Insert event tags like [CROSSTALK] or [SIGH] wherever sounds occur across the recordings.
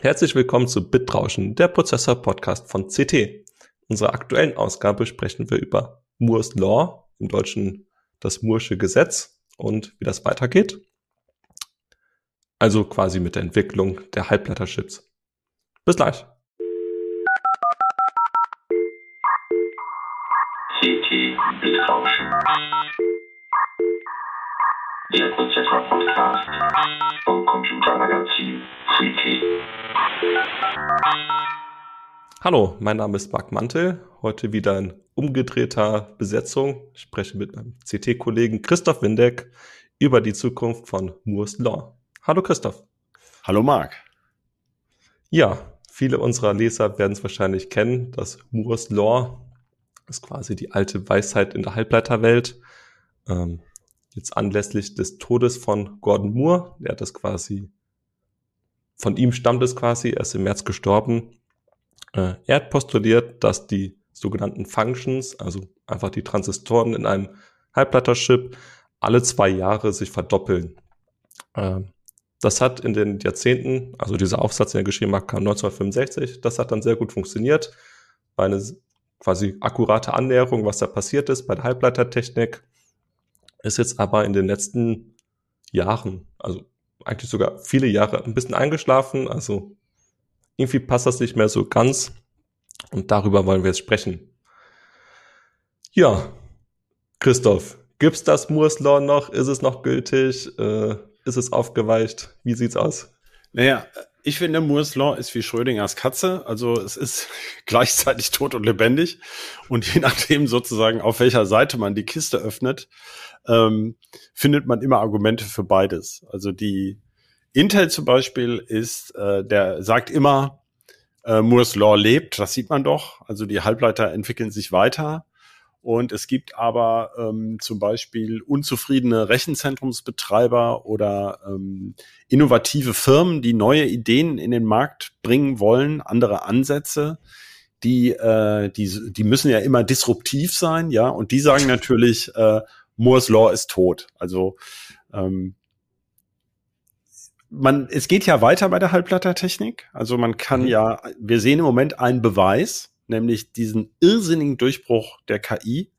Herzlich willkommen zu Bitrauschen, der Prozessor-Podcast von CT. In unserer aktuellen Ausgabe sprechen wir über Moore's Law, im Deutschen das Moore'sche Gesetz und wie das weitergeht. Also quasi mit der Entwicklung der Halbleiterchips. Bis gleich. CT Bitrauschen. Der Prozessor-Podcast vom Computermagazin. Hallo, mein Name ist Marc Mantel. Heute wieder in umgedrehter Besetzung. Ich spreche mit meinem CT-Kollegen Christoph Windeck über die Zukunft von Moore's Law. Hallo Christoph. Hallo Marc. Ja, viele unserer Leser werden es wahrscheinlich kennen. Das Moore's Law ist quasi die alte Weisheit in der Halbleiterwelt. Ähm, jetzt anlässlich des Todes von Gordon Moore, der hat das quasi von ihm stammt es quasi, er ist im März gestorben. Äh, er hat postuliert, dass die sogenannten Functions, also einfach die Transistoren in einem Halbleiterchip, alle zwei Jahre sich verdoppeln. Äh, das hat in den Jahrzehnten, also dieser Aufsatz, den er geschrieben hat, kam 1965, das hat dann sehr gut funktioniert. War eine quasi akkurate Annäherung, was da passiert ist bei der Halbleitertechnik. Ist jetzt aber in den letzten Jahren, also eigentlich sogar viele Jahre ein bisschen eingeschlafen. Also irgendwie passt das nicht mehr so ganz. Und darüber wollen wir jetzt sprechen. Ja, Christoph, gibt's das Moore's Law noch? Ist es noch gültig? Äh, ist es aufgeweicht? Wie sieht's aus? Naja, ich finde, Moore's Law ist wie Schrödingers Katze. Also es ist [LAUGHS] gleichzeitig tot und lebendig. Und je nachdem sozusagen, auf welcher Seite man die Kiste öffnet, ähm, findet man immer Argumente für beides. Also die Intel zum Beispiel ist, äh, der sagt immer, äh, Moore's Law lebt, das sieht man doch. Also die Halbleiter entwickeln sich weiter. Und es gibt aber ähm, zum Beispiel unzufriedene Rechenzentrumsbetreiber oder ähm, innovative Firmen, die neue Ideen in den Markt bringen wollen, andere Ansätze. Die, äh, die, die müssen ja immer disruptiv sein, ja. Und die sagen natürlich, äh, Moore's Law ist tot. Also ähm, man, es geht ja weiter bei der Halbleitertechnik. Also man kann mhm. ja, wir sehen im Moment einen Beweis, nämlich diesen irrsinnigen Durchbruch der KI.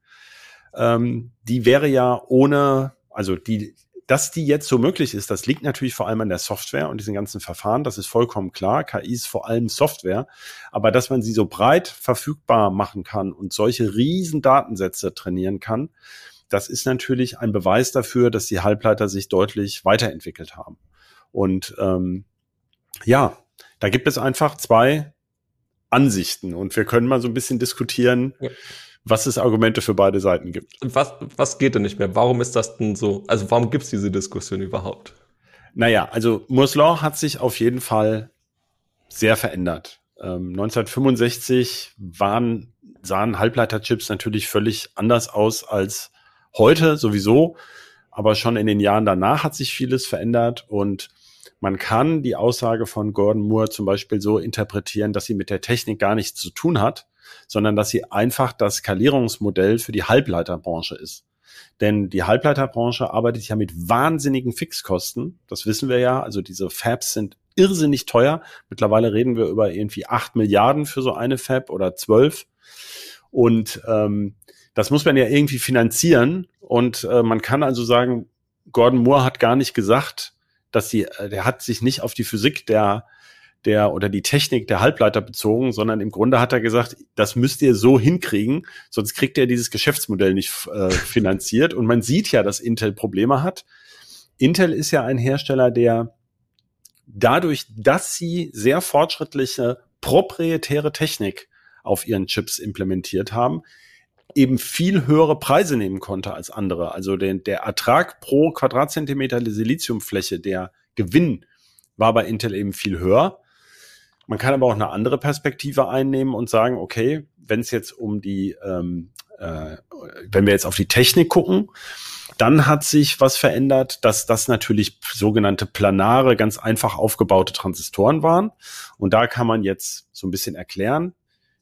Ähm, die wäre ja ohne, also die, dass die jetzt so möglich ist, das liegt natürlich vor allem an der Software und diesen ganzen Verfahren. Das ist vollkommen klar. KI ist vor allem Software. Aber dass man sie so breit verfügbar machen kann und solche riesen Datensätze trainieren kann, das ist natürlich ein Beweis dafür, dass die Halbleiter sich deutlich weiterentwickelt haben. Und ähm, ja, da gibt es einfach zwei Ansichten und wir können mal so ein bisschen diskutieren, ja. was es Argumente für beide Seiten gibt. Was, was geht denn nicht mehr? Warum ist das denn so? Also warum gibt es diese Diskussion überhaupt? Naja, also Moore's Law hat sich auf jeden Fall sehr verändert. Ähm, 1965 waren, sahen Halbleiterchips natürlich völlig anders aus als heute sowieso. Aber schon in den Jahren danach hat sich vieles verändert und man kann die Aussage von Gordon Moore zum Beispiel so interpretieren, dass sie mit der Technik gar nichts zu tun hat, sondern dass sie einfach das Skalierungsmodell für die Halbleiterbranche ist. Denn die Halbleiterbranche arbeitet ja mit wahnsinnigen Fixkosten. Das wissen wir ja. Also diese Fabs sind irrsinnig teuer. Mittlerweile reden wir über irgendwie acht Milliarden für so eine Fab oder zwölf. Und ähm, das muss man ja irgendwie finanzieren. Und äh, man kann also sagen, Gordon Moore hat gar nicht gesagt, dass sie, äh, der hat sich nicht auf die Physik der der oder die Technik der Halbleiter bezogen, sondern im Grunde hat er gesagt, das müsst ihr so hinkriegen, sonst kriegt ihr dieses Geschäftsmodell nicht äh, finanziert. Und man sieht ja, dass Intel Probleme hat. Intel ist ja ein Hersteller, der dadurch, dass sie sehr fortschrittliche proprietäre Technik auf ihren Chips implementiert haben, eben viel höhere Preise nehmen konnte als andere. Also den, der Ertrag pro Quadratzentimeter Siliziumfläche, der Gewinn war bei Intel eben viel höher. Man kann aber auch eine andere Perspektive einnehmen und sagen, okay, wenn es jetzt um die, ähm, äh, wenn wir jetzt auf die Technik gucken, dann hat sich was verändert, dass das natürlich sogenannte planare, ganz einfach aufgebaute Transistoren waren. Und da kann man jetzt so ein bisschen erklären.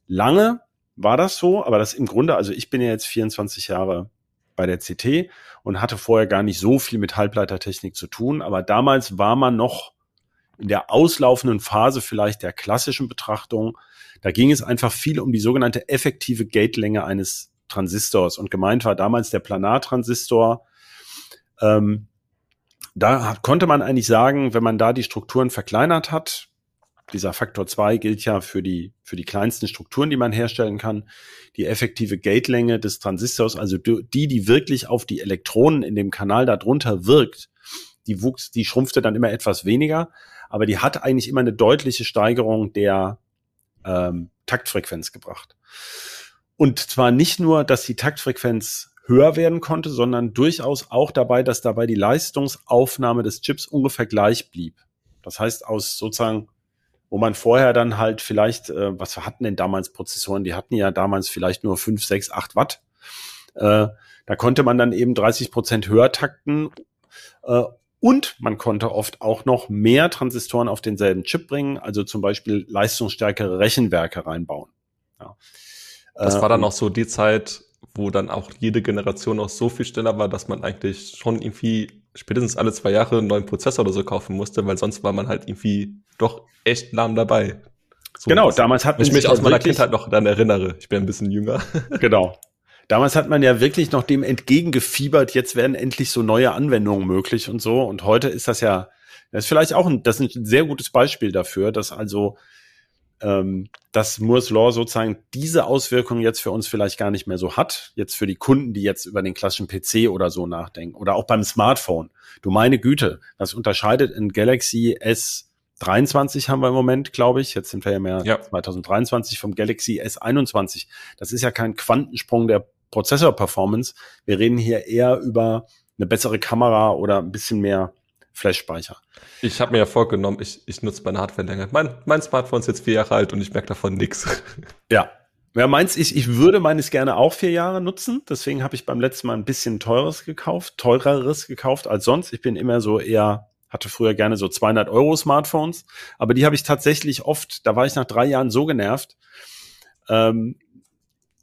Lange war das so, aber das im Grunde, also ich bin ja jetzt 24 Jahre bei der CT und hatte vorher gar nicht so viel mit Halbleitertechnik zu tun, aber damals war man noch in der auslaufenden Phase vielleicht der klassischen Betrachtung. Da ging es einfach viel um die sogenannte effektive Gatelänge eines Transistors. Und gemeint war damals der Planartransistor. Ähm, da konnte man eigentlich sagen, wenn man da die Strukturen verkleinert hat, dieser Faktor 2 gilt ja für die, für die kleinsten Strukturen, die man herstellen kann. Die effektive Gatelänge des Transistors, also die, die wirklich auf die Elektronen in dem Kanal darunter wirkt, die wuchs, die schrumpfte dann immer etwas weniger, aber die hat eigentlich immer eine deutliche Steigerung der ähm, Taktfrequenz gebracht. Und zwar nicht nur, dass die Taktfrequenz höher werden konnte, sondern durchaus auch dabei, dass dabei die Leistungsaufnahme des Chips ungefähr gleich blieb. Das heißt, aus sozusagen wo man vorher dann halt vielleicht, äh, was hatten denn damals Prozessoren? Die hatten ja damals vielleicht nur 5, 6, 8 Watt. Äh, da konnte man dann eben 30 Prozent höher takten. Äh, und man konnte oft auch noch mehr Transistoren auf denselben Chip bringen, also zum Beispiel leistungsstärkere Rechenwerke reinbauen. Ja. Das war dann auch so die Zeit, wo dann auch jede Generation noch so viel schneller war, dass man eigentlich schon irgendwie spätestens alle zwei Jahre einen neuen Prozessor oder so kaufen musste, weil sonst war man halt irgendwie doch echt lahm dabei. So, genau, damals hat man ich mich aus meiner Kindheit noch dann erinnere. Ich bin ein bisschen jünger. [LAUGHS] Genau. Damals hat man ja wirklich noch dem entgegengefiebert, jetzt werden endlich so neue Anwendungen möglich und so. Und heute ist das ja, das ist vielleicht auch ein, das ist ein sehr gutes Beispiel dafür, dass also ähm, dass Moore's Law sozusagen diese Auswirkungen jetzt für uns vielleicht gar nicht mehr so hat. Jetzt für die Kunden, die jetzt über den klassischen PC oder so nachdenken oder auch beim Smartphone. Du meine Güte, das unterscheidet in Galaxy S23 haben wir im Moment, glaube ich. Jetzt sind wir ja mehr ja. 2023 vom Galaxy S21. Das ist ja kein Quantensprung der Prozessor-Performance. Wir reden hier eher über eine bessere Kamera oder ein bisschen mehr Flash-Speicher. Ich habe mir ja vorgenommen, ich, ich nutze meine Hardware länger. Mein, mein Smartphone ist jetzt vier Jahre alt und ich merke davon nichts. [LAUGHS] Ja. Ja, meins, ich, ich würde meines gerne auch vier Jahre nutzen. Deswegen habe ich beim letzten Mal ein bisschen teures gekauft, teureres gekauft als sonst. Ich bin immer so eher, hatte früher gerne so 200 Euro Smartphones, aber die habe ich tatsächlich oft, da war ich nach drei Jahren so genervt, ähm,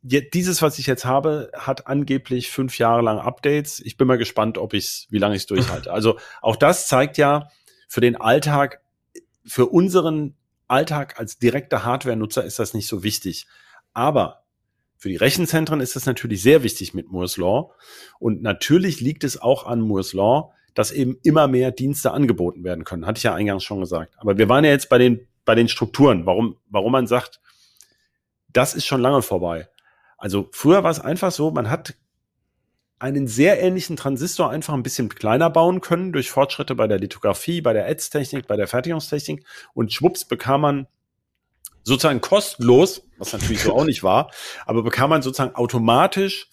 dieses, was ich jetzt habe, hat angeblich fünf Jahre lang Updates. Ich bin mal gespannt, ob ich's, wie lange ich es durchhalte. [LAUGHS] Also auch das zeigt ja für den Alltag, für unseren Alltag als direkter Hardware-Nutzer ist das nicht so wichtig. Aber für die Rechenzentren ist das natürlich sehr wichtig mit Moore's Law. Und natürlich liegt es auch an Moore's Law, dass eben immer mehr Dienste angeboten werden können. Hatte ich ja eingangs schon gesagt. Aber wir waren ja jetzt bei den, bei den Strukturen, warum, warum man sagt, das ist schon lange vorbei. Also früher war es einfach so, man hat einen sehr ähnlichen Transistor einfach ein bisschen kleiner bauen können durch Fortschritte bei der Lithografie, bei der Ätztechnik, bei der Fertigungstechnik und schwupps bekam man sozusagen kostenlos, was natürlich so auch nicht war, aber bekam man sozusagen automatisch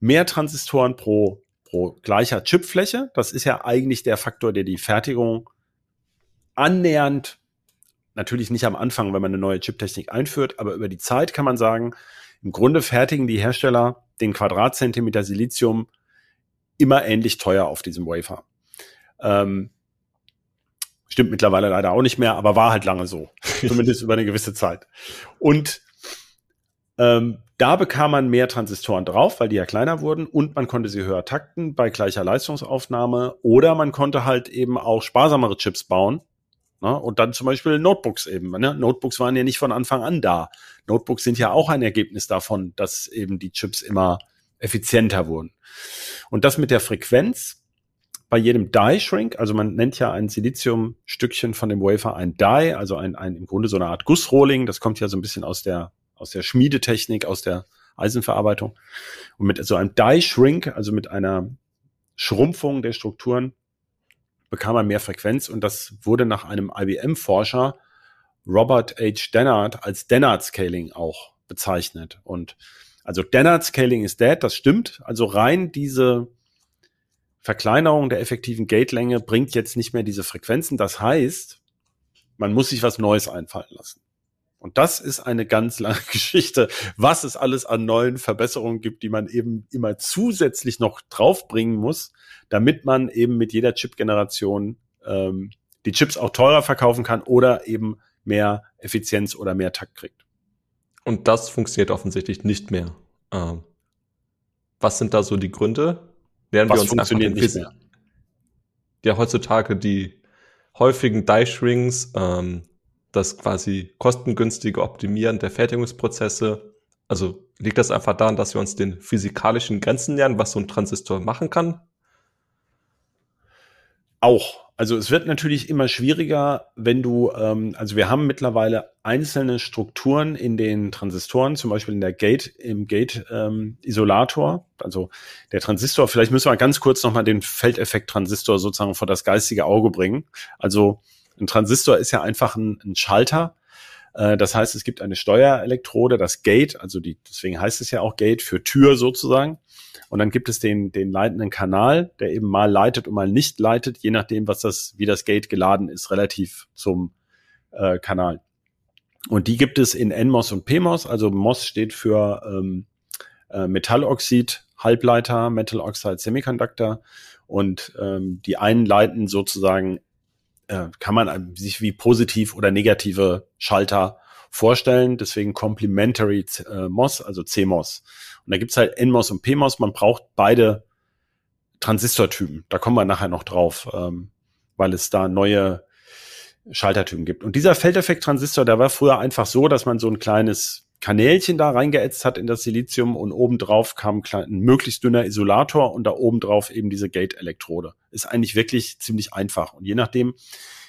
mehr Transistoren pro, pro gleicher Chipfläche. Das ist ja eigentlich der Faktor, der die Fertigung annähernd, natürlich nicht am Anfang, wenn man eine neue Chiptechnik einführt, aber über die Zeit kann man sagen, im Grunde fertigen die Hersteller den Quadratzentimeter Silizium immer ähnlich teuer auf diesem Wafer. Ähm, stimmt mittlerweile leider auch nicht mehr, aber war halt lange so. [LAUGHS] Zumindest über eine gewisse Zeit. Und ähm, da bekam man mehr Transistoren drauf, weil die ja kleiner wurden und man konnte sie höher takten bei gleicher Leistungsaufnahme oder man konnte halt eben auch sparsamere Chips bauen, Ne? Und dann zum Beispiel Notebooks eben. Ne? Notebooks waren ja nicht von Anfang an da. Notebooks sind ja auch ein Ergebnis davon, dass eben die Chips immer effizienter wurden. Und das mit der Frequenz bei jedem Die-Shrink, also man nennt ja ein Siliziumstückchen von dem Wafer ein Die, also ein, ein im Grunde so eine Art Gussrohling. Das kommt ja so ein bisschen aus der, aus der Schmiedetechnik, aus der Eisenverarbeitung. Und mit so einem Die-Shrink, also mit einer Schrumpfung der Strukturen, bekam er mehr Frequenz und das wurde nach einem IBM-Forscher Robert H. Dennard als Dennard Scaling auch bezeichnet. Und also Dennard Scaling is dead, das stimmt. Also rein diese Verkleinerung der effektiven Gatelänge bringt jetzt nicht mehr diese Frequenzen. Das heißt, man muss sich was Neues einfallen lassen. Und das ist eine ganz lange [LAUGHS] Geschichte, was es alles an neuen Verbesserungen gibt, die man eben immer zusätzlich noch draufbringen muss, damit man eben mit jeder Chip-Generation ähm, die Chips auch teurer verkaufen kann oder eben mehr Effizienz oder mehr Takt kriegt. Und das funktioniert offensichtlich nicht mehr. Ähm, was sind da so die Gründe? Lernen was wir uns funktioniert nicht mehr? Ja, heutzutage die häufigen Die-Shrinks, ähm, das quasi kostengünstige Optimieren der Fertigungsprozesse. Also liegt das einfach daran, dass wir uns den physikalischen Grenzen nähern, was so ein Transistor machen kann? Auch. Also es wird natürlich immer schwieriger, wenn du, ähm, also wir haben mittlerweile einzelne Strukturen in den Transistoren, zum Beispiel in der Gate, im Gate-Isolator. Ähm, also der Transistor, vielleicht müssen wir ganz kurz nochmal den Feldeffekt-Transistor sozusagen vor das geistige Auge bringen. Also ein Transistor ist ja einfach ein, ein Schalter. Äh, das heißt, es gibt eine Steuerelektrode, das Gate, also die, deswegen heißt es ja auch Gate für Tür sozusagen. Und dann gibt es den, den leitenden Kanal, der eben mal leitet und mal nicht leitet, je nachdem, was das, wie das Gate geladen ist, relativ zum äh, Kanal. Und die gibt es in NMOS und PMOS. Also MOS steht für ähm, äh, Metalloxid, Halbleiter, Metal Oxide Semiconductor. Und ähm, die einen leiten sozusagen, äh, kann man sich wie positiv oder negative Schalter vorstellen. Deswegen Complementary äh, MOS, also CMOS. Und da gibt's halt NMOS und PMOS. Man braucht beide Transistortypen. Da kommen wir nachher noch drauf, ähm, weil es da neue Schaltertypen gibt. Und dieser Feldeffekt-Transistor, der war früher einfach so, dass man so ein kleines Kanälchen da reingeätzt hat in das Silizium und obendrauf kam ein möglichst dünner Isolator und da obendrauf eben diese Gate-Elektrode. Ist eigentlich wirklich ziemlich einfach. Und je nachdem,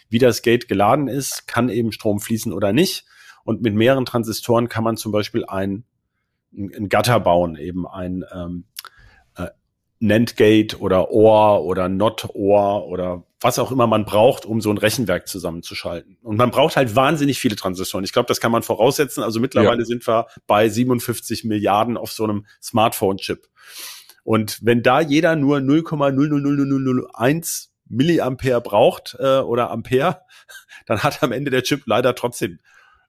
wie das Gate geladen ist, kann eben Strom fließen oder nicht. Und mit mehreren Transistoren kann man zum Beispiel ein ein Gatter bauen, eben ein ähm, äh, NAND-Gate oder OR oder NOT-OR oder was auch immer man braucht, um so ein Rechenwerk zusammenzuschalten. Und man braucht halt wahnsinnig viele Transistoren. Ich glaube, das kann man voraussetzen. Also mittlerweile ja. sind wir bei 57 Milliarden auf so einem Smartphone-Chip. Und wenn da jeder nur 0,000001 Milliampere braucht äh, oder Ampere, [LAUGHS] dann hat am Ende der Chip leider trotzdem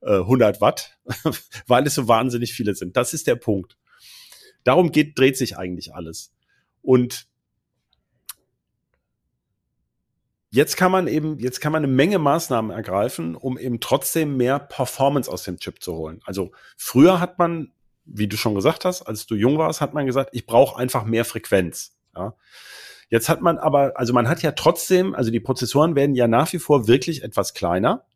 100 äh, Watt, [LAUGHS] weil es so wahnsinnig viele sind. Das ist der Punkt. Darum geht, dreht sich eigentlich alles. Und jetzt kann man eben, jetzt kann man eine Menge Maßnahmen ergreifen, um eben trotzdem mehr Performance aus dem Chip zu holen. Also früher hat man, wie du schon gesagt hast, als du jung warst, hat man gesagt, ich brauche einfach mehr Frequenz. Ja. Jetzt hat man aber, also man hat ja trotzdem, also die Prozessoren werden ja nach wie vor wirklich etwas kleiner.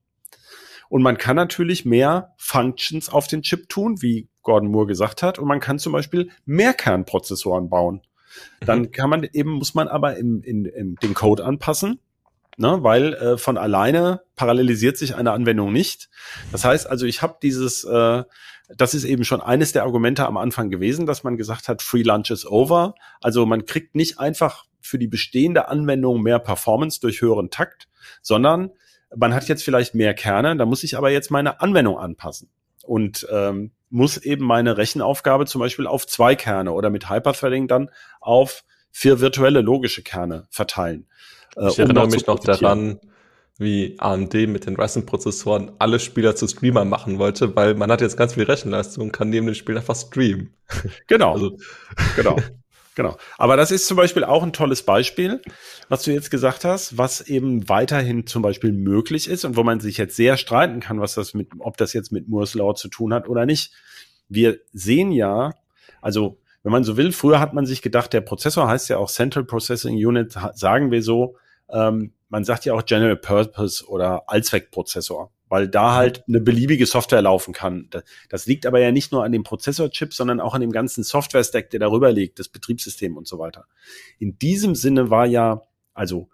Und man kann natürlich mehr Functions auf den Chip tun, wie Gordon Moore gesagt hat. Und man kann zum Beispiel Mehrkernprozessoren bauen. Dann mhm. kann man eben, muss man aber im, in, in den Code anpassen, ne, weil äh, von alleine parallelisiert sich eine Anwendung nicht. Das heißt also, ich habe dieses, äh, das ist eben schon eines der Argumente am Anfang gewesen, dass man gesagt hat, Free Lunch is over. Also man kriegt nicht einfach für die bestehende Anwendung mehr Performance durch höheren Takt, sondern man hat jetzt vielleicht mehr Kerne, da muss ich aber jetzt meine Anwendung anpassen und ähm, muss eben meine Rechenaufgabe zum Beispiel auf zwei Kerne oder mit Hyperthreading dann auf vier virtuelle logische Kerne verteilen. Äh, ich erinnere um mich noch daran, wie AMD mit den Ryzen-Prozessoren alle Spieler zu Streamern machen wollte, weil man hat jetzt ganz viel Rechenleistung und kann neben dem Spiel einfach streamen. Genau. [LAUGHS] Also. Genau. Genau. Aber das ist zum Beispiel auch ein tolles Beispiel, was du jetzt gesagt hast, was eben weiterhin zum Beispiel möglich ist und wo man sich jetzt sehr streiten kann, was das mit, ob das jetzt mit Moore's Law zu tun hat oder nicht. Wir sehen ja, also wenn man so will, früher hat man sich gedacht, der Prozessor heißt ja auch Central Processing Unit, sagen wir so. Ähm, man sagt ja auch General Purpose oder Allzweckprozessor weil da halt eine beliebige Software laufen kann. Das liegt aber ja nicht nur an dem Prozessorchip, sondern auch an dem ganzen Software-Stack, der darüber liegt, das Betriebssystem und so weiter. In diesem Sinne war ja, also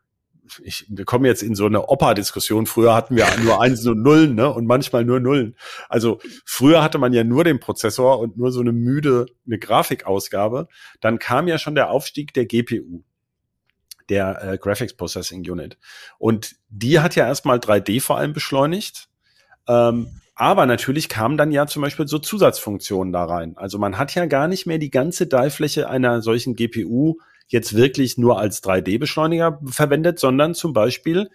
ich, wir kommen jetzt in so eine Opa-Diskussion. Früher hatten wir nur Einsen und Nullen, ne? Und manchmal nur Nullen. Also früher hatte man ja nur den Prozessor und nur so eine müde, eine Grafikausgabe. Dann kam ja schon der Aufstieg der GPU der äh, Graphics Processing Unit. Und die hat ja erstmal 3D vor allem beschleunigt. Ähm, aber natürlich kamen dann ja zum Beispiel so Zusatzfunktionen da rein. Also man hat ja gar nicht mehr die ganze Die-Fläche einer solchen GPU jetzt wirklich nur als 3D-Beschleuniger verwendet, sondern zum Beispiel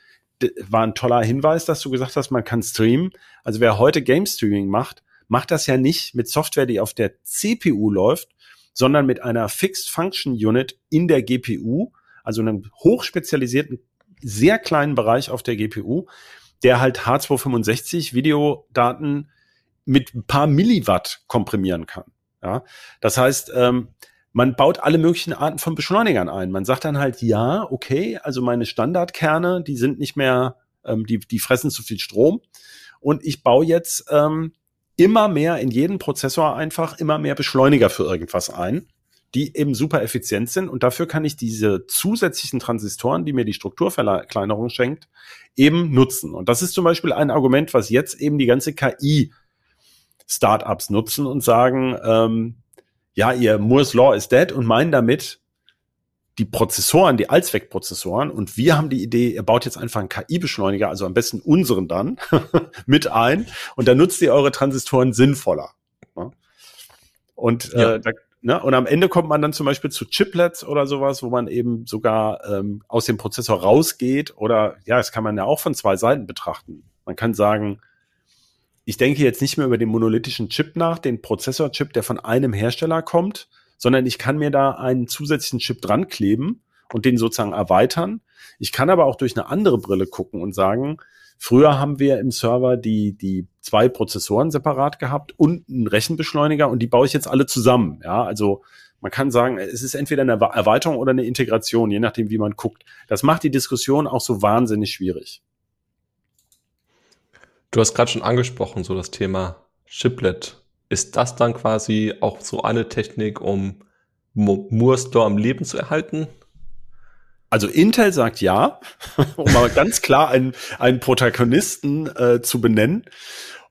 war ein toller Hinweis, dass du gesagt hast, man kann streamen. Also wer heute Game Streaming macht, macht das ja nicht mit Software, die auf der CPU läuft, sondern mit einer Fixed Function Unit in der GPU, also einem hochspezialisierten, sehr kleinen Bereich auf der GPU, der halt H265 Videodaten mit ein paar Milliwatt komprimieren kann. Ja, das heißt, ähm, man baut alle möglichen Arten von Beschleunigern ein. Man sagt dann halt, ja, okay, also meine Standardkerne, die sind nicht mehr ähm, die, die fressen zu viel Strom. Und ich baue jetzt ähm, immer mehr in jeden Prozessor einfach immer mehr Beschleuniger für irgendwas ein, die eben super effizient sind. Und dafür kann ich diese zusätzlichen Transistoren, die mir die Strukturverkleinerung schenkt, eben nutzen. Und das ist zum Beispiel ein Argument, was jetzt eben die ganze KI Startups nutzen und sagen, ähm, ja, ihr Moore's Law ist dead und meinen damit, die Prozessoren, die Allzweckprozessoren und wir haben die Idee, ihr baut jetzt einfach einen KI-Beschleuniger, also am besten unseren dann, [LAUGHS] mit ein und dann nutzt ihr eure Transistoren sinnvoller. Und, äh, ja. äh, da, ne? und am Ende kommt man dann zum Beispiel zu Chiplets oder sowas, wo man eben sogar ähm, aus dem Prozessor rausgeht oder ja, das kann man ja auch von zwei Seiten betrachten. Man kann sagen, ich denke jetzt nicht mehr über den monolithischen Chip nach, den Prozessorchip, der von einem Hersteller kommt, sondern ich kann mir da einen zusätzlichen Chip dran kleben und den sozusagen erweitern. Ich kann aber auch durch eine andere Brille gucken und sagen, früher haben wir im Server die, die zwei Prozessoren separat gehabt und einen Rechenbeschleuniger und die baue ich jetzt alle zusammen. Ja, also man kann sagen, es ist entweder eine Erweiterung oder eine Integration, je nachdem, wie man guckt. Das macht die Diskussion auch so wahnsinnig schwierig. Du hast gerade schon angesprochen, so das Thema Chiplet ist das dann quasi auch so eine Technik, um Moore's Law am Leben zu erhalten? Also Intel sagt ja, [LAUGHS] um mal ganz klar einen, einen Protagonisten äh, zu benennen.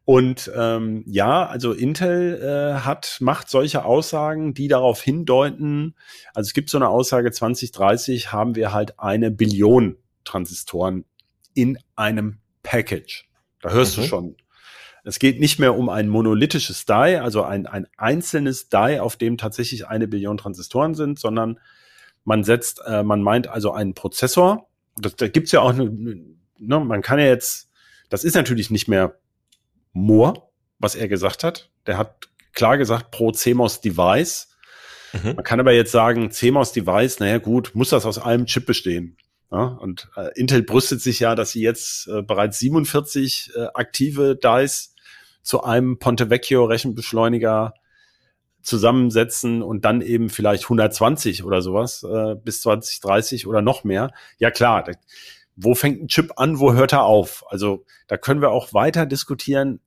Und ähm, ja, also Intel äh, hat macht solche Aussagen, die darauf hindeuten. Also es gibt so eine Aussage: 2030 haben wir halt eine Billion Transistoren in einem Package. Da hörst mhm. du schon es geht nicht mehr um ein monolithisches Die, also ein, ein einzelnes Die, auf dem tatsächlich eine Billion Transistoren sind, sondern man setzt, äh, man meint also einen Prozessor. Das, da gibt's ja auch, ne, ne, man kann ja jetzt, das ist natürlich nicht mehr Moore, was er gesagt hat. Der hat klar gesagt pro CMOS Device. Mhm. Man kann aber jetzt sagen, CMOS Device, naja gut, muss das aus einem Chip bestehen. Ja, und äh, Intel brüstet sich ja, dass sie jetzt äh, bereits 47 äh, aktive DICE zu einem Ponte Vecchio Rechenbeschleuniger zusammensetzen und dann eben vielleicht 120 oder sowas äh, bis 2030 oder noch mehr. Ja klar, da, wo fängt ein Chip an, wo hört er auf? Also da können wir auch weiter diskutieren.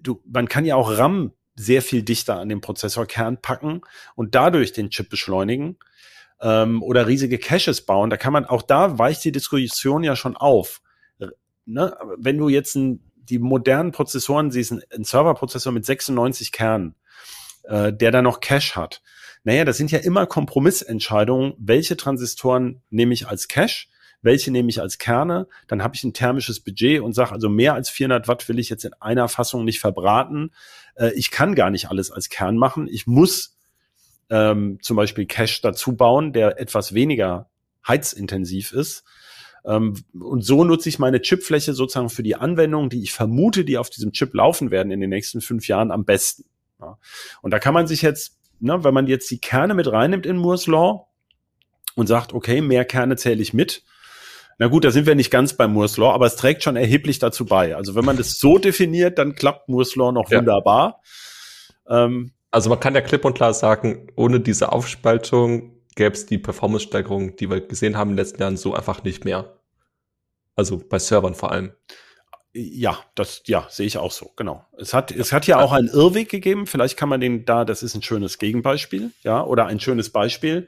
Du, man kann ja auch RAM sehr viel dichter an den Prozessorkern packen und dadurch den Chip beschleunigen ähm, oder riesige Caches bauen, da kann man, auch da weicht die Diskussion ja schon auf. Ne? Wenn du jetzt ein, die modernen Prozessoren siehst, ein, ein Serverprozessor mit 96 Kernen, äh, der da noch Cache hat. Naja, das sind ja immer Kompromissentscheidungen, welche Transistoren nehme ich als Cache, welche nehme ich als Kerne, dann habe ich ein thermisches Budget und sage, also mehr als 400 Watt will ich jetzt in einer Fassung nicht verbraten. Äh, ich kann gar nicht alles als Kern machen. Ich muss ähm, zum Beispiel Cache dazu bauen, der etwas weniger heizintensiv ist. Ähm, und so nutze ich meine Chipfläche sozusagen für die Anwendungen, die ich vermute, die auf diesem Chip laufen werden in den nächsten fünf Jahren am besten. Ja. Und da kann man sich jetzt, ne, wenn man jetzt die Kerne mit reinnimmt in Moore's Law und sagt, okay, mehr Kerne zähle ich mit, na gut, da sind wir nicht ganz bei Moore's Law, aber es trägt schon erheblich dazu bei. Also wenn man das so definiert, dann klappt Moore's Law noch ja. wunderbar. Ähm, also man kann ja klipp und klar sagen, ohne diese Aufspaltung gäbe es die Performance-Steigerung, die wir gesehen haben in den letzten Jahren, so einfach nicht mehr. Also bei Servern vor allem. Ja, das, ja, sehe ich auch so, genau. Es hat, es hat ja auch einen Irrweg gegeben. Vielleicht kann man den da, das ist ein schönes Gegenbeispiel, ja, oder ein schönes Beispiel.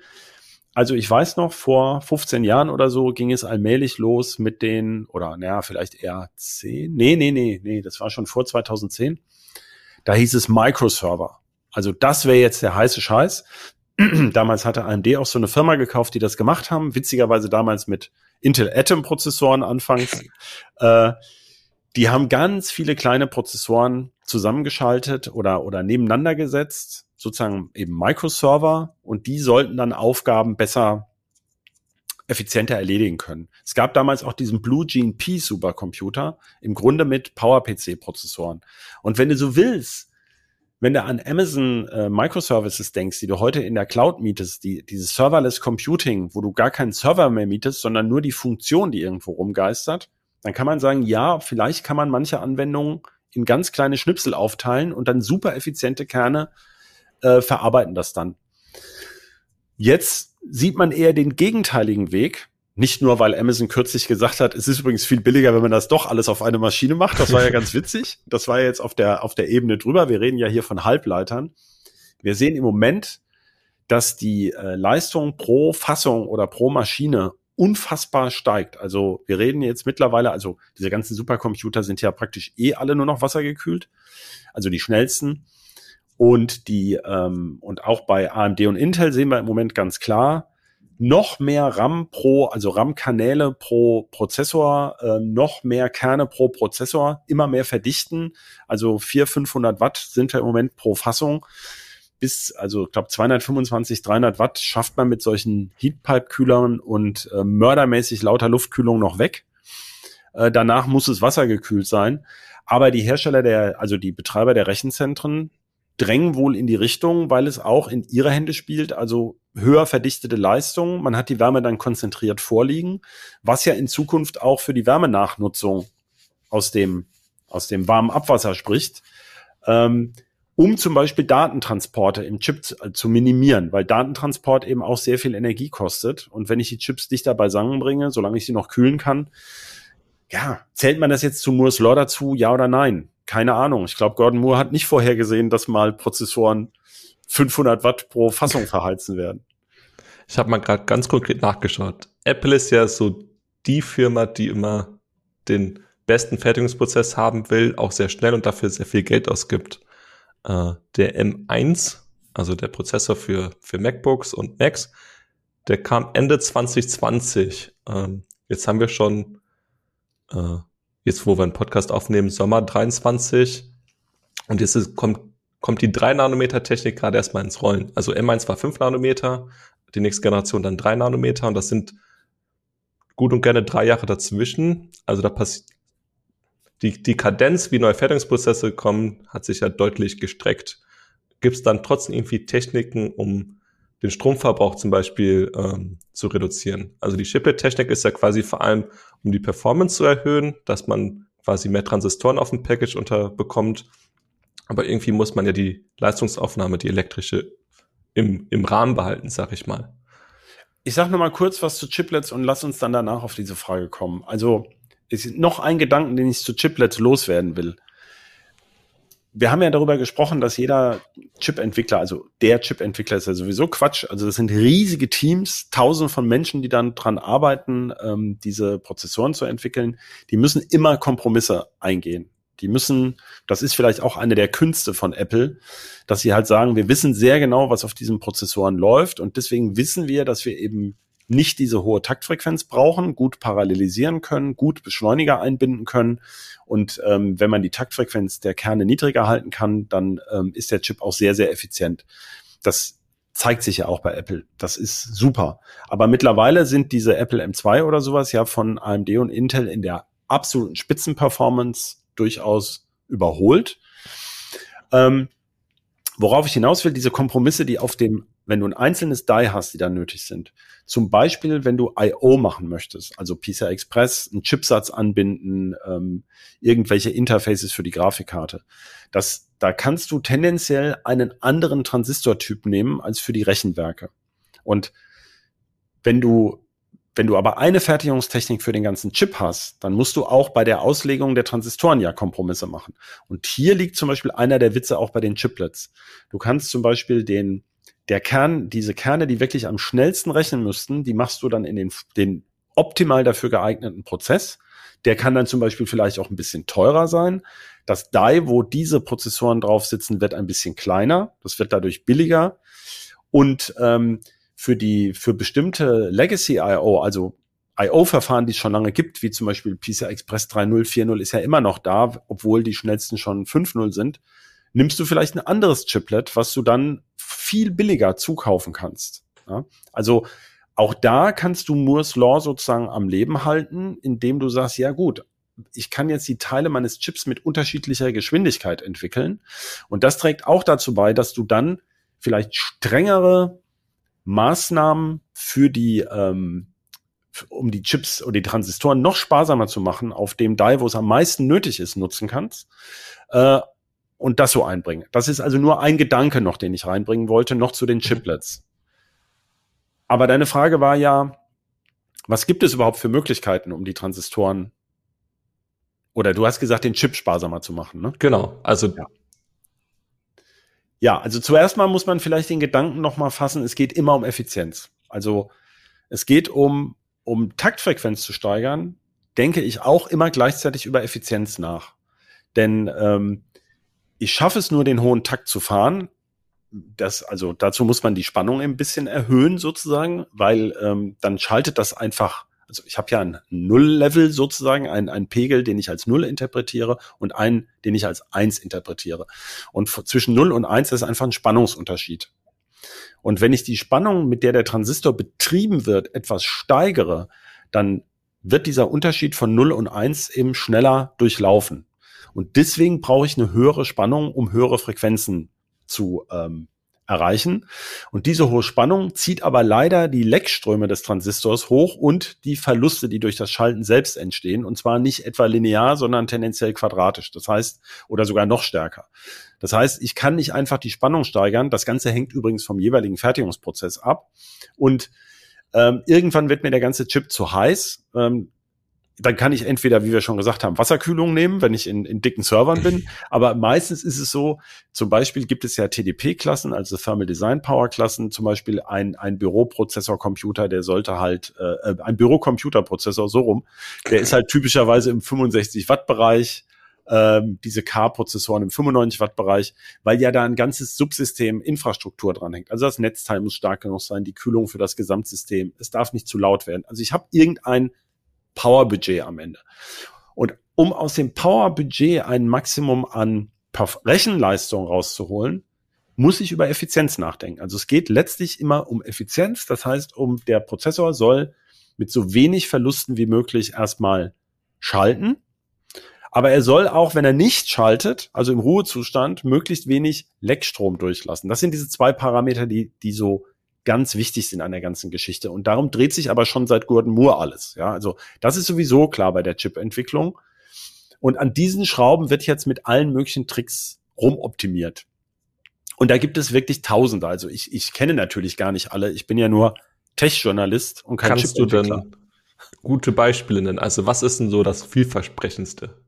Also ich weiß noch, vor 15 Jahren oder so ging es allmählich los mit den, oder naja, vielleicht eher 10. Nee, nee, nee, nee, das war schon vor 2010. Da hieß es Microserver. Also das wäre jetzt der heiße Scheiß. [CLEARS THROAT] damals hatte AMD auch so eine Firma gekauft, die das gemacht haben. Witzigerweise damals mit Intel Atom Prozessoren anfangs. [CLEARS THROAT] äh, die haben ganz viele kleine Prozessoren zusammengeschaltet oder, oder nebeneinander gesetzt, sozusagen eben Microserver und die sollten dann Aufgaben besser effizienter erledigen können. Es gab damals auch diesen Blue Gene P Supercomputer, im Grunde mit PowerPC Prozessoren. Und wenn du so willst, wenn du an Amazon äh, Microservices denkst, die du heute in der Cloud mietest, die, dieses Serverless Computing, wo du gar keinen Server mehr mietest, sondern nur die Funktion, die irgendwo rumgeistert, dann kann man sagen, ja, vielleicht kann man manche Anwendungen in ganz kleine Schnipsel aufteilen und dann super effiziente Kerne äh, verarbeiten das dann. Jetzt sieht man eher den gegenteiligen Weg, nicht nur, weil Amazon kürzlich gesagt hat, es ist übrigens viel billiger, wenn man das doch alles auf eine Maschine macht. Das war ja ganz witzig. Das war ja jetzt auf der, auf der Ebene drüber. Wir reden ja hier von Halbleitern. Wir sehen im Moment, dass die äh, Leistung pro Fassung oder pro Maschine unfassbar steigt. Also wir reden jetzt mittlerweile, also diese ganzen Supercomputer sind ja praktisch eh alle nur noch wassergekühlt, also die schnellsten. Und die ähm, und auch bei AMD und Intel sehen wir im Moment ganz klar, noch mehr RAM pro, also RAM-Kanäle pro Prozessor, äh, noch mehr Kerne pro Prozessor, immer mehr verdichten. Also 400, 500 Watt sind wir im Moment pro Fassung. Bis, also ich glaube 225, 300 Watt schafft man mit solchen Heatpipe-Kühlern und äh, mördermäßig lauter Luftkühlung noch weg. Äh, danach muss es wassergekühlt sein. Aber die Hersteller der, also die Betreiber der Rechenzentren, drängen wohl in die Richtung, weil es auch in ihre Hände spielt, also höher verdichtete Leistung. Man hat die Wärme dann konzentriert vorliegen, was ja in Zukunft auch für die Wärmenachnutzung aus dem, aus dem warmen Abwasser spricht, ähm, um zum Beispiel Datentransporte im Chip zu, äh, zu minimieren, weil Datentransport eben auch sehr viel Energie kostet. Und wenn ich die Chips dichter beisammen bringe, solange ich sie noch kühlen kann, ja, zählt man das jetzt zu Moore's Law dazu, ja oder nein? keine Ahnung. Ich glaube, Gordon Moore hat nicht vorhergesehen, dass mal Prozessoren 500 Watt pro Fassung verheizen werden. Ich habe mal gerade ganz konkret nachgeschaut. Apple ist ja so die Firma, die immer den besten Fertigungsprozess haben will, auch sehr schnell und dafür sehr viel Geld ausgibt. Äh, der M1, also der Prozessor für, für MacBooks und Macs, der kam Ende 2020. Ähm, jetzt haben wir schon äh, jetzt wo wir einen Podcast aufnehmen, Sommer 23. Und jetzt ist, kommt, kommt die 3-Nanometer-Technik gerade erstmal ins Rollen. Also M1 war 5 Nanometer, die nächste Generation dann 3 Nanometer und das sind gut und gerne drei Jahre dazwischen. Also da passiert die, die Kadenz, wie neue Fertigungsprozesse kommen, hat sich ja deutlich gestreckt. Gibt es dann trotzdem irgendwie Techniken, um den Stromverbrauch zum Beispiel ähm, zu reduzieren. Also die Chiplet-Technik ist ja quasi vor allem, um die Performance zu erhöhen, dass man quasi mehr Transistoren auf dem Package unterbekommt. Aber irgendwie muss man ja die Leistungsaufnahme, die elektrische, im, im Rahmen behalten, sag ich mal. Ich sag noch mal kurz was zu Chiplets und lass uns dann danach auf diese Frage kommen. Also ist noch ein Gedanken, den ich zu Chiplets loswerden will wir haben ja darüber gesprochen, dass jeder Chip-Entwickler, also der Chip-Entwickler ist ja sowieso Quatsch. Also das sind riesige Teams, tausende von Menschen, die dann dran arbeiten, ähm, diese Prozessoren zu entwickeln. Die müssen immer Kompromisse eingehen. Die müssen, das ist vielleicht auch eine der Künste von Apple, dass sie halt sagen, wir wissen sehr genau, was auf diesen Prozessoren läuft und deswegen wissen wir, dass wir eben nicht diese hohe Taktfrequenz brauchen, gut parallelisieren können, gut Beschleuniger einbinden können. Und ähm, wenn man die Taktfrequenz der Kerne niedriger halten kann, dann ähm, ist der Chip auch sehr, sehr effizient. Das zeigt sich ja auch bei Apple. Das ist super. Aber mittlerweile sind diese Apple M2 oder sowas ja von AMD und Intel in der absoluten Spitzenperformance durchaus überholt. Ähm, worauf ich hinaus will, diese Kompromisse, die auf dem wenn du ein einzelnes Die hast, die da nötig sind, zum Beispiel, wenn du I.O. machen möchtest, also PCI Express, einen Chipsatz anbinden, ähm, irgendwelche Interfaces für die Grafikkarte, das, da kannst du tendenziell einen anderen Transistortyp nehmen als für die Rechenwerke. Und wenn du wenn du aber eine Fertigungstechnik für den ganzen Chip hast, dann musst du auch bei der Auslegung der Transistoren ja Kompromisse machen. Und hier liegt zum Beispiel einer der Witze auch bei den Chiplets. Du kannst zum Beispiel den der Kern, diese Kerne, die wirklich am schnellsten rechnen müssten, die machst du dann in den, den optimal dafür geeigneten Prozess. Der kann dann zum Beispiel vielleicht auch ein bisschen teurer sein. Das Die, wo diese Prozessoren drauf sitzen, wird ein bisschen kleiner. Das wird dadurch billiger. Und ähm, für die für bestimmte Legacy I/O, also I/O-Verfahren, die es schon lange gibt, wie zum Beispiel PCI Express 3.0, 4.0 ist ja immer noch da, obwohl die schnellsten schon 5.0 sind nimmst du vielleicht ein anderes Chiplet, was du dann viel billiger zukaufen kannst. Ja? Also auch da kannst du Moore's Law sozusagen am Leben halten, indem du sagst, ja gut, ich kann jetzt die Teile meines Chips mit unterschiedlicher Geschwindigkeit entwickeln. Und das trägt auch dazu bei, dass du dann vielleicht strengere Maßnahmen für die, ähm, um die Chips oder die Transistoren noch sparsamer zu machen, auf dem Die, wo es am meisten nötig ist, nutzen kannst. Äh, und das so einbringen. Das ist also nur ein Gedanke noch, den ich reinbringen wollte, noch zu den Chiplets. Aber deine Frage war ja, Was gibt es überhaupt für Möglichkeiten, um die Transistoren oder du hast gesagt, den Chip sparsamer zu machen, ne? Genau, also ja. Ja, also zuerst mal muss man vielleicht den Gedanken noch mal fassen, es geht immer um Effizienz. Also es geht um, um Taktfrequenz zu steigern, denke ich auch immer gleichzeitig über Effizienz nach. Denn ähm, ich schaffe es nur, den hohen Takt zu fahren. Das, also dazu muss man die Spannung ein bisschen erhöhen sozusagen, weil ähm, dann schaltet das einfach also ich habe ja ein Null-Level sozusagen, ein, ein Pegel, den ich als Null interpretiere und einen, den ich als Eins interpretiere. Und zwischen Null und Eins ist einfach ein Spannungsunterschied. Und wenn ich die Spannung, mit der der Transistor betrieben wird, etwas steigere, dann wird dieser Unterschied von 0 und 1 eben schneller durchlaufen. Und deswegen brauche ich eine höhere Spannung, um höhere Frequenzen zu ähm, erreichen. Und diese hohe Spannung zieht aber leider die Leckströme des Transistors hoch und die Verluste, die durch das Schalten selbst entstehen. Und zwar nicht etwa linear, sondern tendenziell quadratisch. Das heißt, oder sogar noch stärker. Das heißt, ich kann nicht einfach die Spannung steigern. Das Ganze hängt übrigens vom jeweiligen Fertigungsprozess ab. Und ähm, irgendwann wird mir der ganze Chip zu heiß. Ähm, dann kann ich entweder, wie wir schon gesagt haben, Wasserkühlung nehmen, wenn ich in, in dicken Servern bin. Aber meistens ist es so, zum Beispiel gibt es ja TDP-Klassen, also Thermal Design Power-Klassen, zum Beispiel ein, ein Büroprozessor-Computer, der sollte halt, äh, ein Bürocomputerprozessor, so rum, der ist halt typischerweise im 65 Watt-Bereich, ähm, diese K-Prozessoren im 95 Watt-Bereich, weil ja da ein ganzes Subsystem Infrastruktur dranhängt. Also das Netzteil muss stark genug sein, die Kühlung für das Gesamtsystem. Es darf nicht zu laut werden. Also ich habe irgendein Power-Budget am Ende. Und um aus dem Power-Budget ein Maximum an Rechenleistung rauszuholen, muss ich über Effizienz nachdenken. Also es geht letztlich immer um Effizienz. Das heißt, um der Prozessor soll mit so wenig Verlusten wie möglich erstmal schalten. Aber er soll auch, wenn er nicht schaltet, also im Ruhezustand, möglichst wenig Leckstrom durchlassen. Das sind diese zwei Parameter, die, die so ganz wichtig sind an der ganzen Geschichte. Und darum dreht sich aber schon seit Gordon Moore alles. Ja, also das ist sowieso klar bei der Chip-Entwicklung. Und an diesen Schrauben wird jetzt mit allen möglichen Tricks rumoptimiert. Und da gibt es wirklich Tausende. Also ich, ich kenne natürlich gar nicht alle. Ich bin ja nur Tech-Journalist und kein Kannst du denn gute Beispiele nennen? Also was ist denn so das vielversprechendste?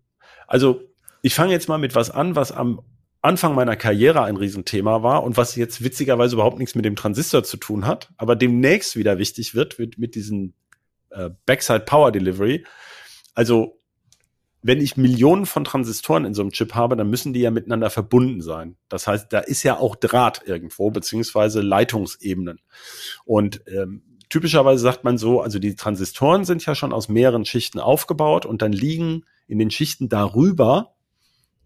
Also ich fange jetzt mal mit was an, was am Anfang meiner Karriere ein Riesenthema war und was jetzt witzigerweise überhaupt nichts mit dem Transistor zu tun hat, aber demnächst wieder wichtig wird, wird mit diesem äh, Backside Power Delivery. Also wenn ich Millionen von Transistoren in so einem Chip habe, dann müssen die ja miteinander verbunden sein. Das heißt, da ist ja auch Draht irgendwo, beziehungsweise Leitungsebenen. Und ähm, typischerweise sagt man so, also die Transistoren sind ja schon aus mehreren Schichten aufgebaut und dann liegen in den Schichten darüber,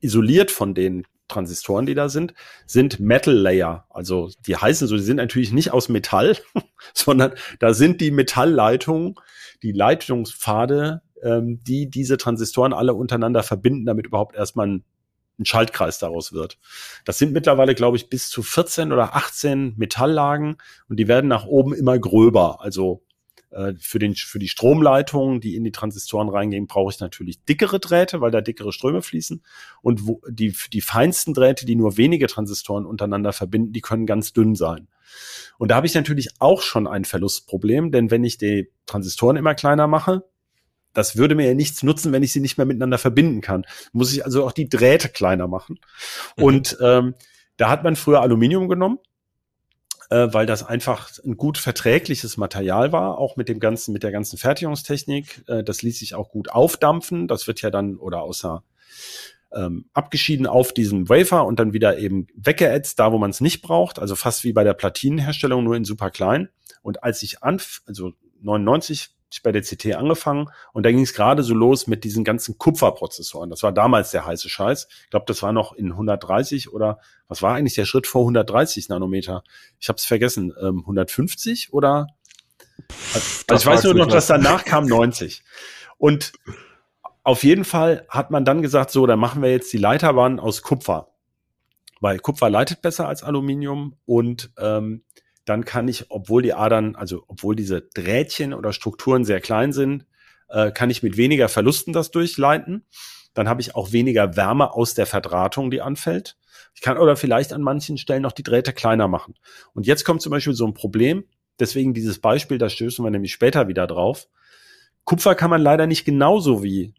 isoliert von den Transistoren, die da sind, sind Metal Layer. Also die heißen so, die sind natürlich nicht aus Metall, [LAUGHS] sondern da sind die Metallleitungen, die Leitungspfade, ähm, die diese Transistoren alle untereinander verbinden, damit überhaupt erstmal ein, ein Schaltkreis daraus wird. Das sind mittlerweile, glaube ich, bis zu 14 oder 18 Metalllagen und die werden nach oben immer gröber. Also für, den, für die Stromleitungen, die in die Transistoren reingehen, brauche ich natürlich dickere Drähte, weil da dickere Ströme fließen. Und wo, die, die feinsten Drähte, die nur wenige Transistoren untereinander verbinden, die können ganz dünn sein. Und da habe ich natürlich auch schon ein Verlustproblem, denn wenn ich die Transistoren immer kleiner mache, das würde mir ja nichts nutzen, wenn ich sie nicht mehr miteinander verbinden kann. Muss ich also auch die Drähte kleiner machen. Mhm. Und ähm, da hat man früher Aluminium genommen äh, weil das einfach ein gut verträgliches Material war, auch mit dem ganzen, mit der ganzen Fertigungstechnik. Äh, das ließ sich auch gut aufdampfen. Das wird ja dann oder außer ähm, abgeschieden auf diesem Wafer und dann wieder eben weggeätzt, da wo man es nicht braucht. Also fast wie bei der Platinenherstellung, nur in super klein. Und als ich an, also 99 ich bei der CT angefangen und da ging es gerade so los mit diesen ganzen Kupferprozessoren. Das war damals der heiße Scheiß. Ich glaube, das war noch in 130 oder was war eigentlich der Schritt vor 130 Nanometer? Ich habe es vergessen. Ähm, 150 oder? Also ich weiß nur noch, dass danach kam 90. Und auf jeden Fall hat man dann gesagt, so, dann machen wir jetzt die Leiterbahn aus Kupfer. Weil Kupfer leitet besser als Aluminium und ähm, dann kann ich, obwohl die Adern, also obwohl diese Drähtchen oder Strukturen sehr klein sind, äh, kann ich mit weniger Verlusten das durchleiten. Dann habe ich auch weniger Wärme aus der Verdrahtung, die anfällt. Ich kann oder vielleicht an manchen Stellen noch die Drähte kleiner machen. Und jetzt kommt zum Beispiel so ein Problem. Deswegen dieses Beispiel, da stößen wir nämlich später wieder drauf. Kupfer kann man leider nicht genauso wie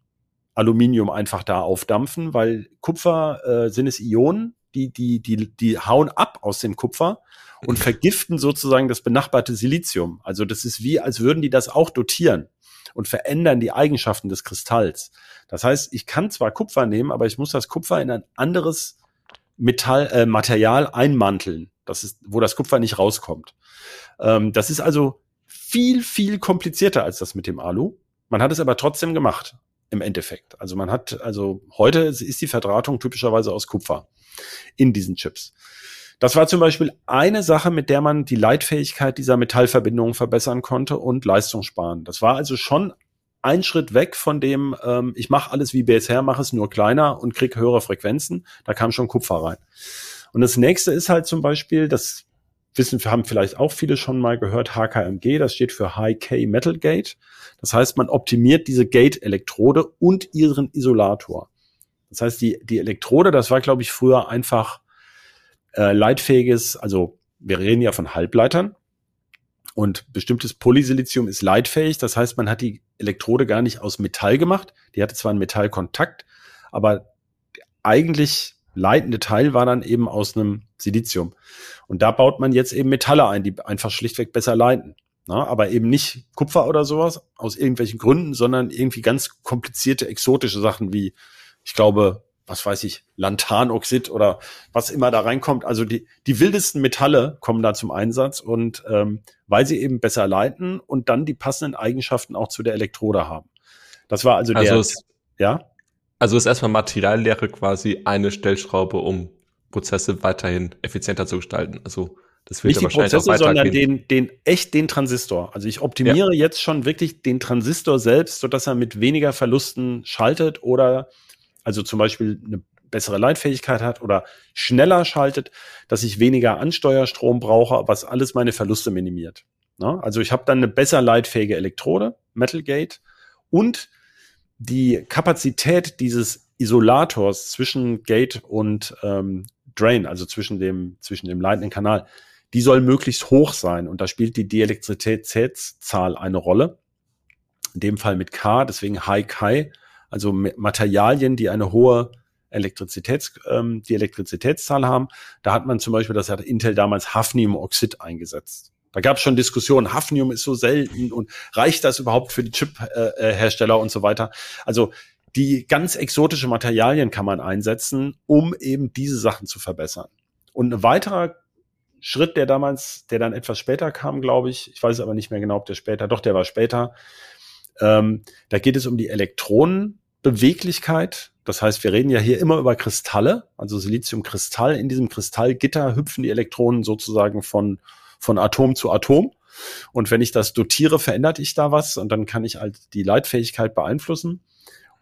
Aluminium einfach da aufdampfen, weil Kupfer äh, sind es Ionen, die, die, die, die hauen ab aus dem Kupfer und vergiften sozusagen das benachbarte Silizium. Also das ist wie, als würden die das auch dotieren und verändern die Eigenschaften des Kristalls. Das heißt, ich kann zwar Kupfer nehmen, aber ich muss das Kupfer in ein anderes Metall, äh, Material einmanteln, das ist, wo das Kupfer nicht rauskommt. Ähm, das ist also viel, viel komplizierter als das mit dem Alu. Man hat es aber trotzdem gemacht im Endeffekt. Also man hat, also heute ist die Verdrahtung typischerweise aus Kupfer in diesen Chips. Das war zum Beispiel eine Sache, mit der man die Leitfähigkeit dieser Metallverbindungen verbessern konnte und Leistung sparen. Das war also schon ein Schritt weg von dem, ähm, ich mache alles wie bisher, mache es nur kleiner und krieg höhere Frequenzen. Da kam schon Kupfer rein. Und das nächste ist halt zum Beispiel, das wissen, haben vielleicht auch viele schon mal gehört, HKMG, das steht für High K Metal Gate. Das heißt, man optimiert diese Gate-Elektrode und ihren Isolator. Das heißt, die, die Elektrode, das war, glaube ich, früher einfach äh, leitfähiges, also wir reden ja von Halbleitern und bestimmtes Polysilizium ist leitfähig. Das heißt, man hat die Elektrode gar nicht aus Metall gemacht. Die hatte zwar einen Metallkontakt, aber eigentlich leitende Teil war dann eben aus einem Silizium. Und da baut man jetzt eben Metalle ein, die einfach schlichtweg besser leiten. Na, aber eben nicht Kupfer oder sowas aus irgendwelchen Gründen, sondern irgendwie ganz komplizierte, exotische Sachen wie, ich glaube, was weiß ich, Lantanoxid oder was immer da reinkommt. Also die, die wildesten Metalle kommen da zum Einsatz und ähm, weil sie eben besser leiten und dann die passenden Eigenschaften auch zu der Elektrode haben. Das war also, also der, ist, ja. Also ist erstmal Materiallehre quasi eine Stellschraube, um Prozesse weiterhin effizienter zu gestalten. Also das wird Nicht die Prozesse, sondern den, den, echt den Transistor. Also ich optimiere ja. jetzt schon wirklich den Transistor selbst, so dass er mit weniger Verlusten schaltet oder also zum Beispiel eine bessere Leitfähigkeit hat oder schneller schaltet, dass ich weniger Ansteuerstrom brauche, was alles meine Verluste minimiert. Na? Also ich habe dann eine besser leitfähige Elektrode, Metal Gate und die Kapazität dieses Isolators zwischen Gate und ähm, Drain, also zwischen dem, zwischen dem leitenden Kanal, die soll möglichst hoch sein. Und da spielt die Dielektrizitätszahl eine Rolle. In dem Fall mit K, deswegen High Kai, also Materialien, die eine hohe Elektrizitäts, ähm, die Elektrizitätszahl haben. Da hat man zum Beispiel, das hat Intel damals Hafniumoxid eingesetzt. Da gab es schon Diskussionen, Hafnium ist so selten und reicht das überhaupt für die Chip-Hersteller äh, äh und so weiter. Also die ganz exotische Materialien kann man einsetzen, um eben diese Sachen zu verbessern. Und ein weiterer Schritt, der damals, der dann etwas später kam, glaube ich, ich weiß aber nicht mehr genau, ob der später, doch, der war später. Ähm, da geht es um die Elektronenbeweglichkeit. Das heißt, wir reden ja hier immer über Kristalle, also Siliziumkristall. In diesem Kristallgitter hüpfen die Elektronen sozusagen von, von Atom zu Atom. Und wenn ich das dotiere, verändert ich da was und dann kann ich halt die Leitfähigkeit beeinflussen.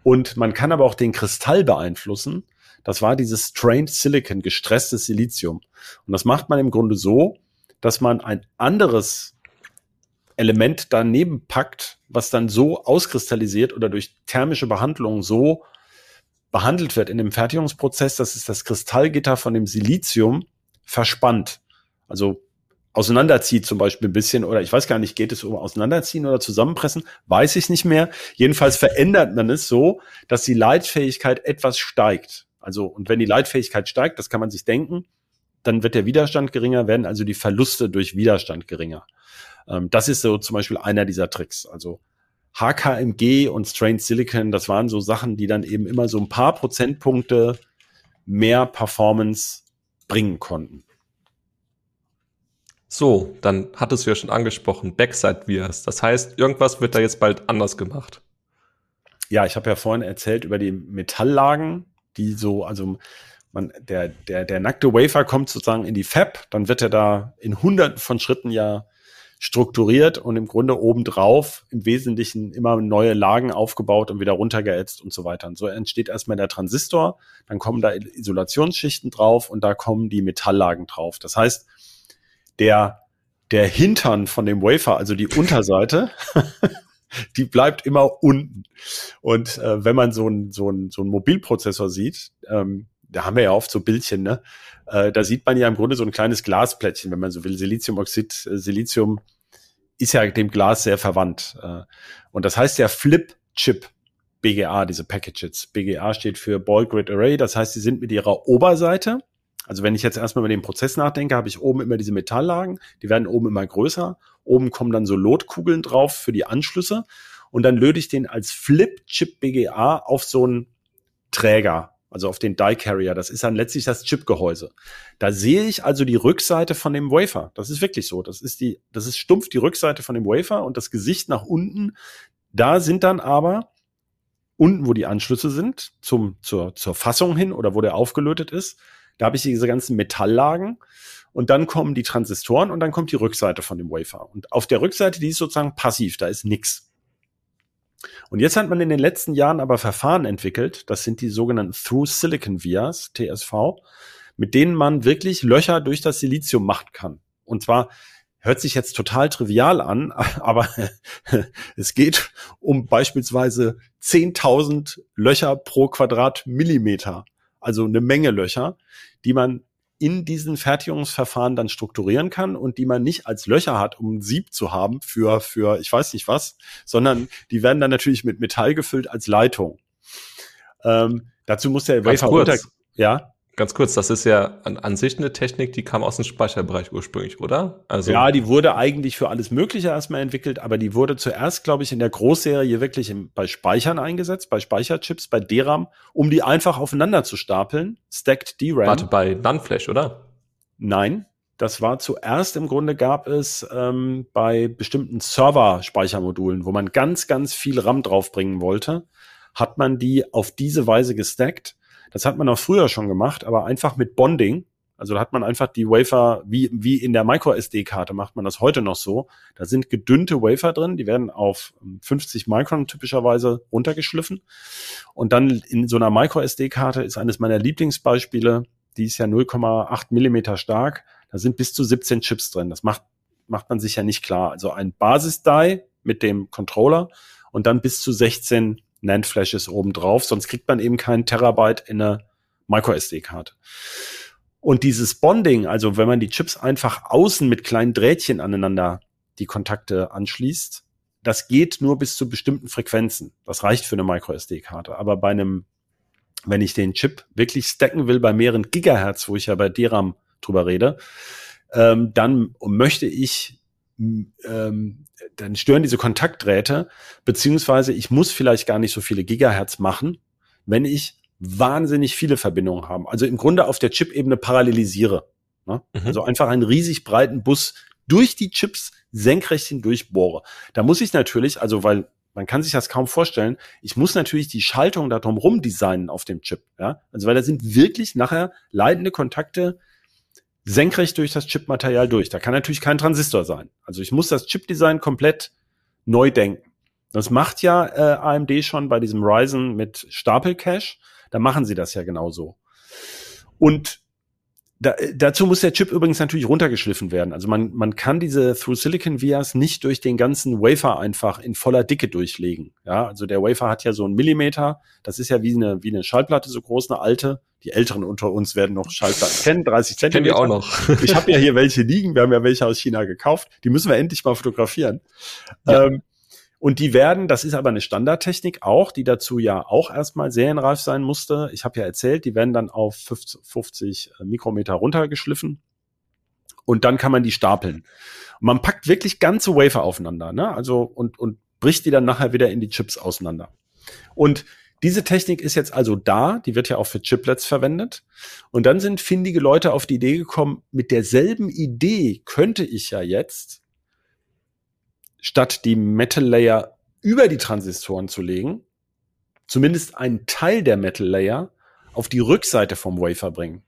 Und man kann aber auch den Kristall beeinflussen. Das war dieses Strained Silicon, gestresstes Silizium. Und das macht man im Grunde so, dass man ein anderes Element daneben packt, was dann so auskristallisiert oder durch thermische Behandlung so behandelt wird in dem Fertigungsprozess, dass es das Kristallgitter von dem Silizium verspannt. Also auseinanderzieht zum Beispiel ein bisschen oder ich weiß gar nicht, geht es um auseinanderziehen oder zusammenpressen, weiß ich nicht mehr. Jedenfalls verändert man es so, dass die Leitfähigkeit etwas steigt. Also und wenn die Leitfähigkeit steigt, das kann man sich denken, dann wird der Widerstand geringer, werden also die Verluste durch Widerstand geringer. Ähm, das ist so zum Beispiel einer dieser Tricks. Also HKMG und Strained Silicon, das waren so Sachen, die dann eben immer so ein paar Prozentpunkte mehr Performance bringen konnten. So, dann hattest du ja schon angesprochen, Backside Vias. Das heißt, irgendwas wird da jetzt bald anders gemacht. Ja, ich habe ja vorhin erzählt über die Metalllagen, die so, also man, der, der, der nackte Wafer kommt sozusagen in die Fab, dann wird er da in hunderten von Schritten ja strukturiert und im Grunde obendrauf im Wesentlichen immer neue Lagen aufgebaut und wieder runtergeätzt und so weiter. Und so entsteht erstmal der Transistor, dann kommen da Isolationsschichten drauf und da kommen die Metalllagen drauf. Das heißt, der, der Hintern von dem Wafer, also die Unterseite, [LAUGHS] die bleibt immer unten. Und äh, wenn man so ein so ein so ein Mobilprozessor sieht, ähm, da haben wir ja oft so Bildchen, ne? Äh, da sieht man ja im Grunde so ein kleines Glasplättchen, wenn man so will, Siliziumoxid, äh, Silizium ist ja dem Glas sehr verwandt. Äh, und das heißt ja Flip Chip BGA, diese Packages. BGA steht für Ball Grid Array, das heißt, sie sind mit ihrer Oberseite, also wenn ich jetzt erstmal über den Prozess nachdenke, habe ich oben immer diese Metalllagen, die werden oben immer größer, oben kommen dann so Lotkugeln drauf für die Anschlüsse. Und dann löte ich den als Flip-Chip BGA auf so einen Träger, also auf den Die Carrier. Das ist dann letztlich das Chipgehäuse. Da sehe ich also die Rückseite von dem Wafer. Das ist wirklich so. Das ist die, das ist stumpf die Rückseite von dem Wafer und das Gesicht nach unten. Da sind dann aber unten, wo die Anschlüsse sind, zum, zur, zur Fassung hin oder wo der aufgelötet ist, da habe ich diese ganzen Metalllagen und dann kommen die Transistoren und dann kommt die Rückseite von dem Wafer. Und auf der Rückseite, die ist sozusagen passiv, da ist nix. Und jetzt hat man in den letzten Jahren aber Verfahren entwickelt, das sind die sogenannten Through Silicon Vias, TSV, mit denen man wirklich Löcher durch das Silizium machen kann. Und zwar hört sich jetzt total trivial an, [LAUGHS] aber [LAUGHS] es geht um beispielsweise 10.000 Löcher pro Quadratmillimeter, also eine Menge Löcher, die man in diesen Fertigungsverfahren dann strukturieren kann und die man nicht als Löcher hat, um ein Sieb zu haben für, für ich weiß nicht was, sondern die werden dann natürlich mit Metall gefüllt als Leitung. Ähm, dazu muss der Wafer runter. Ja. Ganz kurz, das ist ja an, an sich eine Technik, die kam aus dem Speicherbereich ursprünglich, oder? Also ja, die wurde eigentlich für alles Mögliche erstmal entwickelt, aber die wurde zuerst, glaube ich, in der Großserie wirklich im, bei Speichern eingesetzt, bei Speicherchips, bei DRAM, um die einfach aufeinander zu stapeln. Stacked DRAM. Warte, bei NAND-Flash, oder? Nein, das war zuerst im Grunde gab es ähm, bei bestimmten Server-Speichermodulen, wo man ganz, ganz viel RAM draufbringen wollte, hat man die auf diese Weise gestackt das hat man auch früher schon gemacht, aber einfach mit Bonding. Also da hat man einfach die Wafer, wie, wie in der Micro-SD-Karte macht man das heute noch so. Da sind gedünnte Wafer drin, die werden auf 50 Micron typischerweise runtergeschliffen. Und dann in so einer Micro-SD-Karte ist eines meiner Lieblingsbeispiele, die ist ja 0,8 Millimeter stark. Da sind bis zu 17 Chips drin. Das macht, macht man sich ja nicht klar. Also ein Basis-Die mit dem Controller und dann bis zu 16 NAND-Flashes obendrauf, sonst kriegt man eben keinen Terabyte in eine MicroSD-Karte. Und dieses Bonding, also wenn man die Chips einfach außen mit kleinen Drähtchen aneinander die Kontakte anschließt, das geht nur bis zu bestimmten Frequenzen. Das reicht für eine MicroSD-Karte. Aber bei einem, wenn ich den Chip wirklich stacken will bei mehreren Gigahertz, wo ich ja bei DRAM drüber rede, ähm, dann möchte ich ähm, dann stören diese Kontaktdrähte, beziehungsweise ich muss vielleicht gar nicht so viele Gigahertz machen, wenn ich wahnsinnig viele Verbindungen habe. Also im Grunde auf der Chip-Ebene parallelisiere. Ne? Mhm. Also einfach einen riesig breiten Bus durch die Chips senkrecht hindurch bohre. Da muss ich natürlich, also weil man kann sich das kaum vorstellen, ich muss natürlich die Schaltung da drumherum designen auf dem Chip. Ja? Also weil da sind wirklich nachher leitende Kontakte, senkrecht durch das Chipmaterial durch. Da kann natürlich kein Transistor sein. Also ich muss das Chipdesign komplett neu denken. Das macht ja äh, AMD schon bei diesem Ryzen mit Stapelcache. Da machen sie das ja genauso. Und da, dazu muss der Chip übrigens natürlich runtergeschliffen werden. Also man, man kann diese Through Silicon Vias nicht durch den ganzen Wafer einfach in voller Dicke durchlegen. Ja, also der Wafer hat ja so einen Millimeter. Das ist ja wie eine, wie eine Schallplatte so groß, eine alte. Die Älteren unter uns werden noch Schallplatten kennen, 30 Zentimeter. Kennen wir auch noch. ich habe ja hier welche liegen. Wir haben ja welche aus China gekauft. Die müssen wir endlich mal fotografieren. Ja. Ähm, und die werden, das ist aber eine Standardtechnik auch, die dazu ja auch erstmal serienreif sein musste. Ich habe ja erzählt, die werden dann auf 50 äh, Mikrometer runtergeschliffen und dann kann man die stapeln. Und man packt wirklich ganze Wafer aufeinander, ne? Also und und bricht die dann nachher wieder in die Chips auseinander. Und diese Technik ist jetzt also da, die wird ja auch für Chiplets verwendet. Und dann sind findige Leute auf die Idee gekommen, mit derselben Idee könnte ich ja jetzt statt die Metal Layer über die Transistoren zu legen, zumindest einen Teil der Metal Layer auf die Rückseite vom Wafer bringen.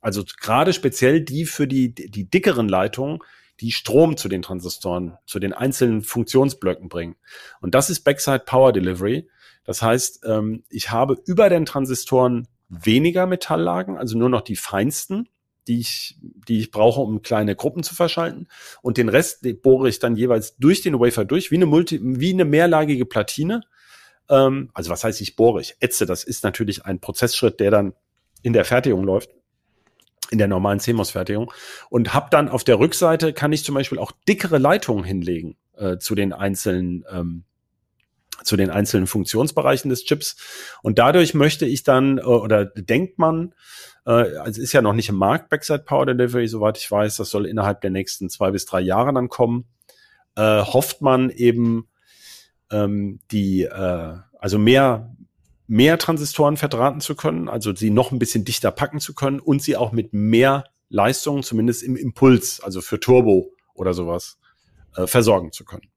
Also gerade speziell die für die, die dickeren Leitungen, die Strom zu den Transistoren, zu den einzelnen Funktionsblöcken bringen. Und das ist Backside Power Delivery. Das heißt, ähm, ich habe über den Transistoren weniger Metalllagen, also nur noch die feinsten die ich, die ich brauche, um kleine Gruppen zu verschalten. Und den Rest bohre ich dann jeweils durch den Wafer durch, wie eine Multi, wie eine mehrlagige Platine. Ähm, also was heißt ich bohre? Ich ätze. Das ist natürlich ein Prozessschritt, der dann in der Fertigung läuft. in der normalen CMOS-Fertigung und habe dann auf der Rückseite kann ich zum Beispiel auch dickere Leitungen hinlegen äh, zu den einzelnen ähm, zu den einzelnen Funktionsbereichen des Chips und dadurch möchte ich dann äh, oder denkt man äh, also ist ja noch nicht im Markt Backside Power Delivery soweit ich weiß das soll innerhalb der nächsten zwei bis drei Jahre dann kommen äh, hofft man eben ähm, die also mehr mehr Transistoren verdrahten zu können, also sie noch ein bisschen dichter packen zu können und sie auch mit mehr Leistung, zumindest im Impuls, also für Turbo oder sowas, versorgen zu können.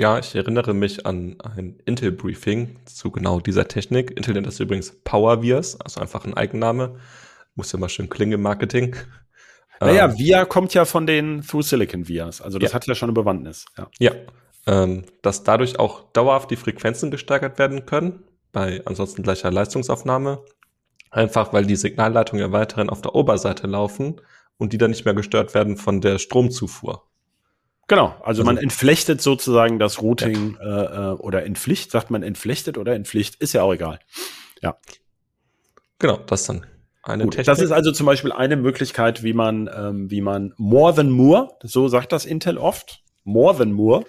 Ja, ich erinnere mich an ein Intel-Briefing zu genau dieser Technik. Intel nennt das übrigens Power Vias, also einfach ein Eigenname. Muss ja mal schön klingen im Marketing. Naja, ähm, VIA kommt ja von den Through Silicon Vias, also das ja. hat ja schon eine Bewandtnis. Ja, ja ähm, dass dadurch auch dauerhaft die Frequenzen gesteigert werden können, bei ansonsten gleicher Leistungsaufnahme. Einfach weil die Signalleitungen ja weiterhin auf der Oberseite laufen und die dann nicht mehr gestört werden von der Stromzufuhr. Genau, also, also man entflechtet sozusagen das Routing ja. äh, äh oder entpflicht, sagt man entflechtet oder entpflicht, ist ja auch egal. Ja. Genau, das dann eine Gut, Technik. Das ist also zum Beispiel eine Möglichkeit, wie man, ähm, wie man more than more, so sagt das Intel oft, more than more,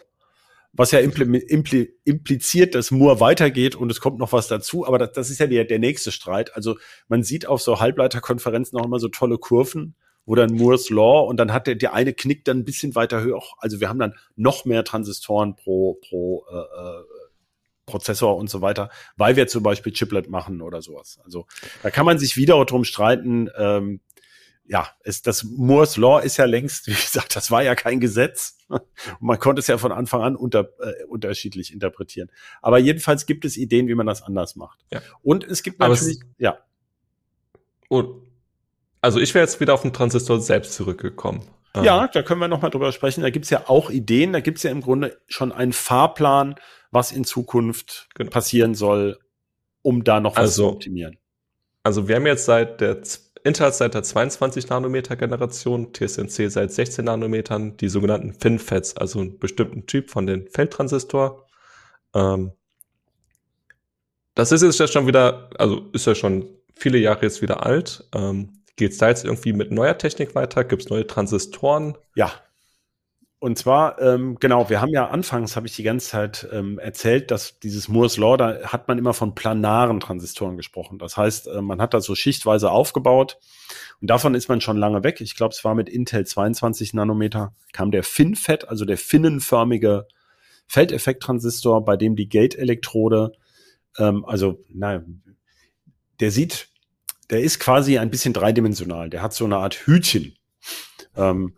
was ja impli impli impliziert, dass Moore weitergeht und es kommt noch was dazu. Aber das, das ist ja der, der nächste Streit. Also man sieht auf so Halbleiterkonferenzen auch immer so tolle Kurven, wo dann Moores Law und dann hat der, der eine knickt dann ein bisschen weiter höher. Also wir haben dann noch mehr Transistoren pro, pro äh, äh, Prozessor und so weiter, weil wir zum Beispiel Chiplet machen oder sowas. Also da kann man sich wieder drum streiten, ähm, ja, ist, das Moore's Law ist ja längst, [LAUGHS] wie gesagt, das war ja kein Gesetz. Und man konnte es ja von Anfang an unter, äh, unterschiedlich interpretieren. Aber jedenfalls gibt es Ideen, wie man das anders macht. Ja. Und es gibt natürlich, es, ja. Und, also ich wäre jetzt wieder auf den Transistor selbst zurückgekommen. Ja, da können wir noch mal drüber sprechen. Da gibt's ja auch Ideen. Da gibt's ja im Grunde schon einen Fahrplan, was in Zukunft genau. passieren soll, um da noch was also, zu optimieren. Also wir haben jetzt seit der Intel seit der 22 Nanometer Generation, TSMC seit 16 Nanometern, die sogenannten FinFETs, also einen bestimmten Typ von den Feldtransistor. Ähm, das ist jetzt schon wieder, also ist ja schon viele Jahre jetzt wieder alt. Ähm, Geht es da jetzt irgendwie mit neuer Technik weiter? Gibt es neue Transistoren? Ja, und zwar, ähm, genau, wir haben ja anfangs, habe ich die ganze Zeit ähm, erzählt, dass dieses Moore's Law, da hat man immer von planaren Transistoren gesprochen. Das heißt, äh, man hat das so schichtweise aufgebaut und davon ist man schon lange weg. Ich glaube, es war mit Intel 22 Nanometer, kam der FinFET, also der finnenförmige Feldeffekttransistor, bei dem die Gate-Elektrode, ähm, also, naja, der sieht, der ist quasi ein bisschen dreidimensional. Der hat so eine Art Hütchen. Ähm,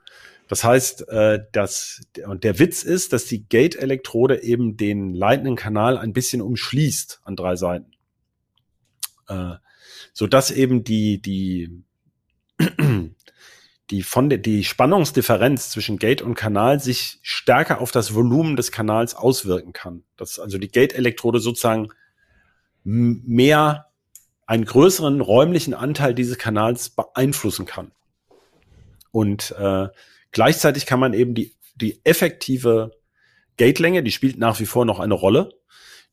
das heißt, äh, dass, und der Witz ist, dass die Gate-Elektrode eben den leitenden Kanal ein bisschen umschließt an drei Seiten. Äh, so dass eben die, die, [CLEARS THROAT] die von der, die Spannungsdifferenz zwischen Gate und Kanal sich stärker auf das Volumen des Kanals auswirken kann. Dass also die Gate-Elektrode sozusagen mehr einen größeren räumlichen Anteil dieses Kanals beeinflussen kann. Und äh, Gleichzeitig kann man eben die, die effektive Gatelänge, die spielt nach wie vor noch eine Rolle,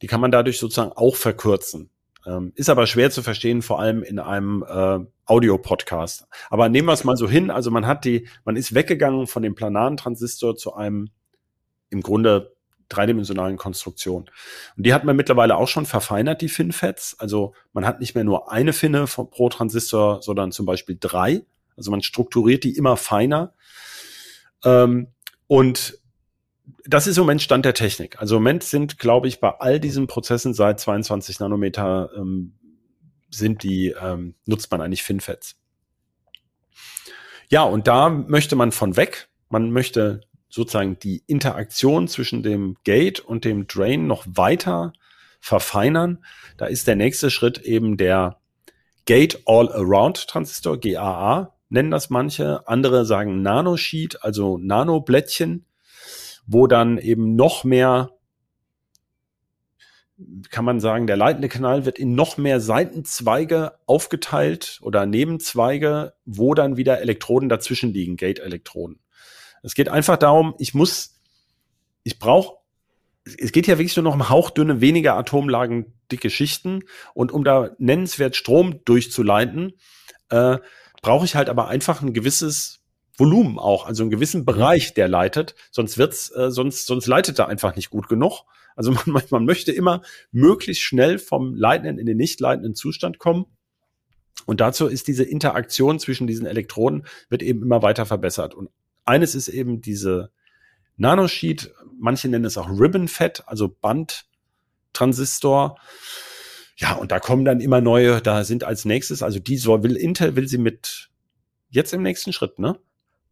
die kann man dadurch sozusagen auch verkürzen. Ähm, ist aber schwer zu verstehen, vor allem in einem äh, Audio-Podcast. Aber nehmen wir es mal so hin, also man hat die, man ist weggegangen von dem planaren Transistor zu einem im Grunde dreidimensionalen Konstruktion. Und die hat man mittlerweile auch schon verfeinert, die FinFETs. Also man hat nicht mehr nur eine Finne pro Transistor, sondern zum Beispiel drei. Also man strukturiert die immer feiner. Ähm, und das ist im Moment Stand der Technik. Also im Moment sind, glaube ich, bei all diesen Prozessen seit 22 Nanometer ähm, sind die, ähm, nutzt man eigentlich FinFETs. Ja, und da möchte man von weg. Man möchte sozusagen die Interaktion zwischen dem Gate und dem Drain noch weiter verfeinern. Da ist der nächste Schritt eben der Gate All-Around Transistor, GAA nennen das manche. Andere sagen Nanosheet, also Nanoblättchen, wo dann eben noch mehr, kann man sagen, der leitende Kanal wird in noch mehr Seitenzweige aufgeteilt oder Nebenzweige, wo dann wieder Elektroden dazwischen liegen, Gate-Elektroden. Es geht einfach darum, ich muss, ich brauche es geht ja wirklich nur noch um hauchdünne, weniger Atomlagen dicke Schichten. Und um da nennenswert Strom durchzuleiten, äh, brauche ich halt aber einfach ein gewisses Volumen auch, also einen gewissen Bereich, der leitet, sonst wird's, äh, sonst, sonst leitet er einfach nicht gut genug. Also [LAUGHS] man, man möchte immer möglichst schnell vom leitenden in den nicht leitenden Zustand kommen. Und dazu ist diese Interaktion zwischen diesen Elektroden wird eben immer weiter verbessert. Und eines ist eben diese Nanosheet, manche nennen es auch Ribbon Fat, also Bandtransistor. Ja, und da kommen dann immer neue, da sind als nächstes, also die soll, will Intel, will sie mit jetzt im nächsten Schritt, ne?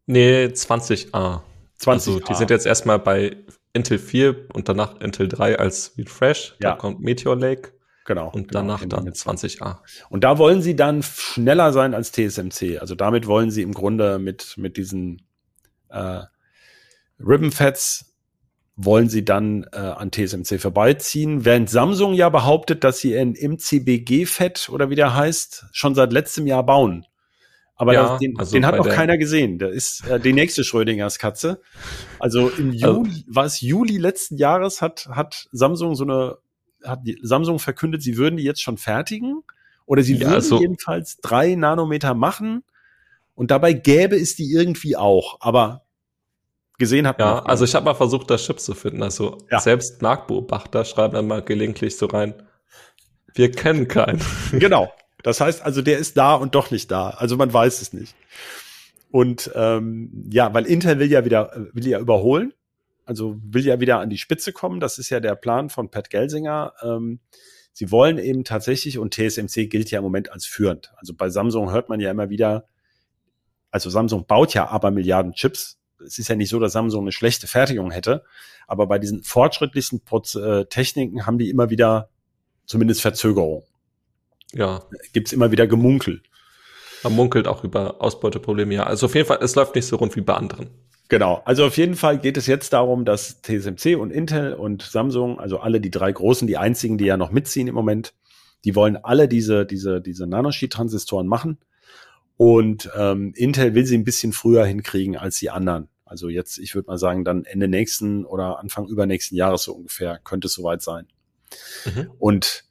Nee, 20a. 20 Also die sind jetzt erstmal bei Intel 4 und danach Intel 3 als Refresh. Ja. Da kommt Meteor Lake genau. und genau, danach genau, dann mit 20a. Und da wollen sie dann schneller sein als TSMC. Also damit wollen sie im Grunde mit, mit diesen äh, Ribbon Fats wollen sie dann äh, an TSMC vorbeiziehen, während Samsung ja behauptet, dass sie ein MCBG-Fett oder wie der heißt, schon seit letztem Jahr bauen. Aber Ja, das, den, also den hat noch keiner gesehen. Der ist äh, die nächste Schrödingers Katze. Also im Also- Juli, war es Juli letzten Jahres, hat, hat Samsung so eine, hat die, Samsung verkündet, sie würden die jetzt schon fertigen. Oder sie Ja, würden also- jedenfalls drei Nanometer machen. Und dabei gäbe es die irgendwie auch. Aber gesehen hat Ja, noch also ich habe mal versucht, da Chips zu finden. Also Ja. selbst Marktbeobachter schreiben dann mal gelegentlich so rein, wir kennen keinen. [LAUGHS] Genau. Das heißt also, der ist da und doch nicht da. Also man weiß es nicht. Und ähm, ja, weil Intel will ja wieder, will ja überholen, also will ja wieder an die Spitze kommen. Das ist ja der Plan von Pat Gelsinger. Ähm, sie wollen eben tatsächlich, und TSMC gilt ja im Moment als führend. Also bei Samsung hört man ja immer wieder, also Samsung baut ja aber Milliarden Chips. Es ist ja nicht so, dass Samsung eine schlechte Fertigung hätte, aber bei diesen fortschrittlichsten Proz äh, Techniken haben die immer wieder zumindest Verzögerung Ja, gibt's immer wieder Gemunkel. man munkelt auch über Ausbeuteprobleme. Ja, also auf jeden Fall, es läuft nicht so rund wie bei anderen. Genau. Also auf jeden Fall geht es jetzt darum, dass TSMC und Intel und Samsung, also alle die drei großen, die einzigen, die ja noch mitziehen im Moment, die wollen alle diese, diese, diese Nanosheet-Transistoren machen. Und ähm, Intel will sie ein bisschen früher hinkriegen als die anderen. Also jetzt, ich würde mal sagen, dann Ende nächsten oder Anfang übernächsten Jahres so ungefähr könnte es soweit sein. Mhm. Und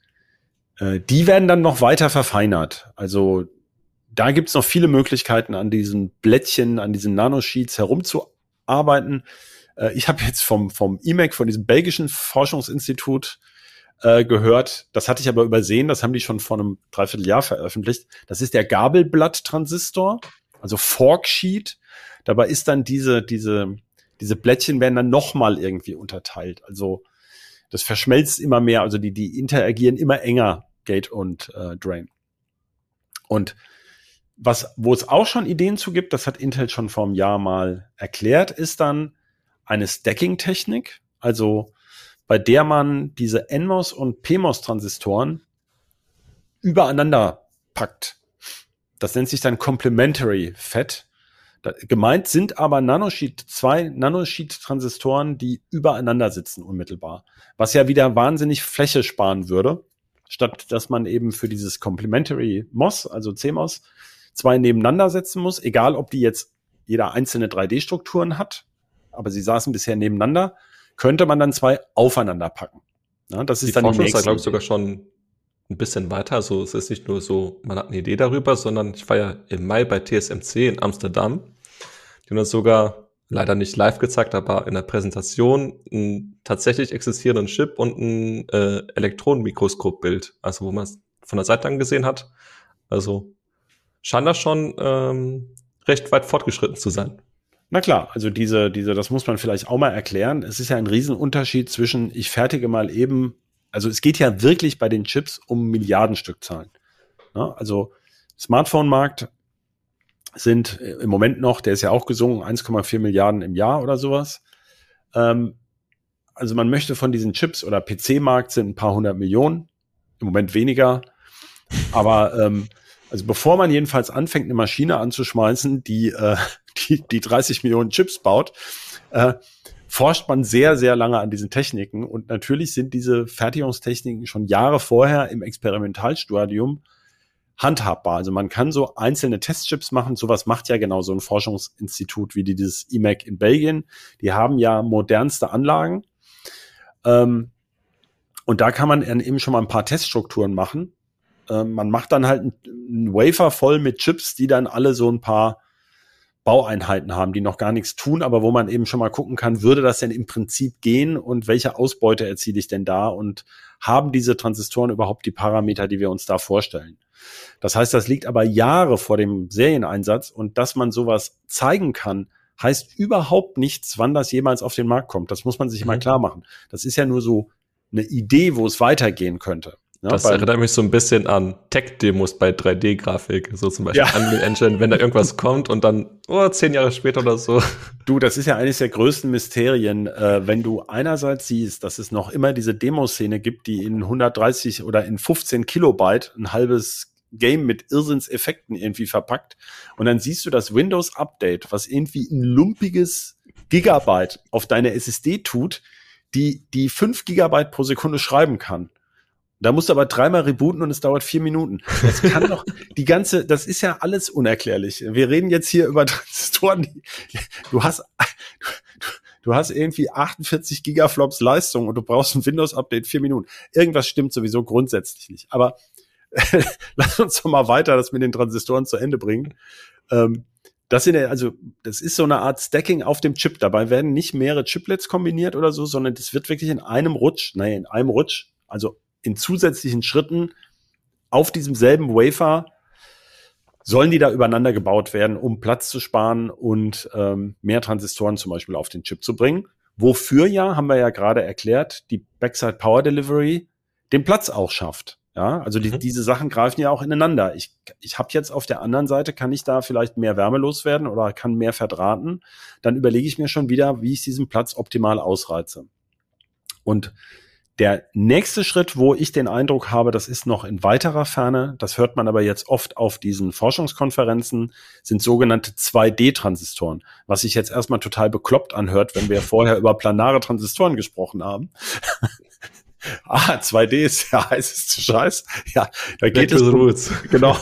äh, die werden dann noch weiter verfeinert. Also da gibt's noch viele Möglichkeiten, an diesen Blättchen, an diesen Nanosheets herumzuarbeiten. Äh, ich habe jetzt vom, vom IMEC, von diesem belgischen Forschungsinstitut, äh, gehört. Das hatte ich aber übersehen. Das haben die schon vor einem Dreivierteljahr veröffentlicht. Das ist der Gabelblatt-Transistor, also Forksheet. Dabei ist dann diese, diese, diese Blättchen werden dann nochmal irgendwie unterteilt. Also das verschmelzt immer mehr, also die, die interagieren immer enger, Gate und äh, Drain. Und was, wo es auch schon Ideen zu gibt, das hat Intel schon vor einem Jahr mal erklärt, ist dann eine Stacking-Technik, also bei der man diese NMOS und PMOS-Transistoren übereinander packt. Das nennt sich dann Complementary FET. Da, gemeint sind aber Nanosheet, zwei Nanosheet-Transistoren, die übereinander sitzen unmittelbar. Was ja wieder wahnsinnig Fläche sparen würde, statt dass man eben für dieses Complementary MOS, also CMOS, zwei nebeneinander setzen muss, egal ob die jetzt jeder einzelne 3D-Strukturen hat, aber sie saßen bisher nebeneinander, könnte man dann zwei aufeinander packen. Ja, das ist Die dann die Forschung ist da, glaube ich, sogar schon ein bisschen weiter. Also es ist nicht nur so, man hat eine Idee darüber, sondern ich war ja im Mai bei TSMC in Amsterdam. Die haben uns sogar leider nicht live gezeigt, aber in der Präsentation einen tatsächlich existierenden Chip und ein äh, Elektronenmikroskopbild, also wo man es von der Seite angesehen hat. Also scheint das schon ähm, recht weit fortgeschritten zu sein. Na klar, also diese, diese, das muss man vielleicht auch mal erklären. Es ist ja ein Riesenunterschied zwischen, ich fertige mal eben, also es geht ja wirklich bei den Chips um Milliardenstückzahlen. Ja, also Smartphone-Markt sind äh, im Moment noch, der ist ja auch gesungen, 1,4 Milliarden im Jahr oder sowas. Ähm, also man möchte von diesen Chips oder PC-Markt sind ein paar hundert Millionen, im Moment weniger. Aber ähm, also bevor man jedenfalls anfängt, eine Maschine anzuschmeißen, die, äh, die, die 30 Millionen Chips baut, äh, forscht man sehr, sehr lange an diesen Techniken. Und natürlich sind diese Fertigungstechniken schon Jahre vorher im Experimentalstadium handhabbar. Also man kann so einzelne Testchips machen. Sowas macht ja genau so ein Forschungsinstitut wie dieses IMEC in Belgien. Die haben ja modernste Anlagen. Ähm, und da kann man eben schon mal ein paar Teststrukturen machen. Ähm, man macht dann halt einen Wafer voll mit Chips, die dann alle so ein paar Baueinheiten haben, die noch gar nichts tun, aber wo man eben schon mal gucken kann, würde das denn im Prinzip gehen und welche Ausbeute erziele ich denn da und haben diese Transistoren überhaupt die Parameter, die wir uns da vorstellen? Das heißt, das liegt aber Jahre vor dem Serieneinsatz und dass man sowas zeigen kann, heißt überhaupt nichts, wann das jemals auf den Markt kommt. Das muss man sich mhm. mal klar machen. Das ist ja nur so eine Idee, wo es weitergehen könnte. Ja, das erinnert mich so ein bisschen an Tech-Demos bei 3D-Grafik, so zum Beispiel ja. Unreal Engine, wenn da irgendwas [LAUGHS] kommt und dann, oh, zehn Jahre später oder so. Du, das ist ja eines der größten Mysterien, äh, wenn du einerseits siehst, dass es noch immer diese Demoszene gibt, die in 130 oder in 15 Kilobyte ein halbes Game mit Irrsinnseffekten irgendwie verpackt und dann siehst du das Windows-Update, was irgendwie ein lumpiges Gigabyte auf deine SSD tut, die die fünf Gigabyte pro Sekunde schreiben kann. Da musst du aber dreimal rebooten und es dauert vier Minuten. Das kann doch, [LAUGHS] die ganze, das ist ja alles unerklärlich. Wir reden jetzt hier über [LAUGHS] Transistoren, du hast, du, [LAUGHS] du hast irgendwie 48 Gigaflops Leistung und du brauchst ein Windows-Update vier Minuten. Irgendwas stimmt sowieso grundsätzlich nicht. Aber lass uns doch mal weiter das mit den Transistoren zu Ende bringen. Ähm, das sind ja, also, das ist so eine Art Stacking auf dem Chip. Dabei werden nicht mehrere Chiplets kombiniert oder so, sondern das wird wirklich in einem Rutsch, nein, in einem Rutsch, also in zusätzlichen Schritten auf diesem selben Wafer sollen die da übereinander gebaut werden, um Platz zu sparen und ähm, mehr Transistoren zum Beispiel auf den Chip zu bringen. Wofür ja, haben wir ja gerade erklärt, die Backside Power Delivery den Platz auch schafft. Ja, also die, mhm. diese Sachen greifen ja auch ineinander. Ich, ich habe jetzt auf der anderen Seite, kann ich da vielleicht mehr Wärme loswerden oder kann mehr verdrahten. Dann überlege ich mir schon wieder, wie ich diesen Platz optimal ausreize. Und der nächste Schritt, wo ich den Eindruck habe, das ist noch in weiterer Ferne, das hört man aber jetzt oft auf diesen Forschungskonferenzen, sind sogenannte 2D-Transistoren, was sich jetzt erstmal total bekloppt anhört, wenn wir vorher über planare Transistoren gesprochen haben. [LAUGHS] ah, 2D ist ja heißes Scheiß. Ja, da geht es um, [LAUGHS] genau.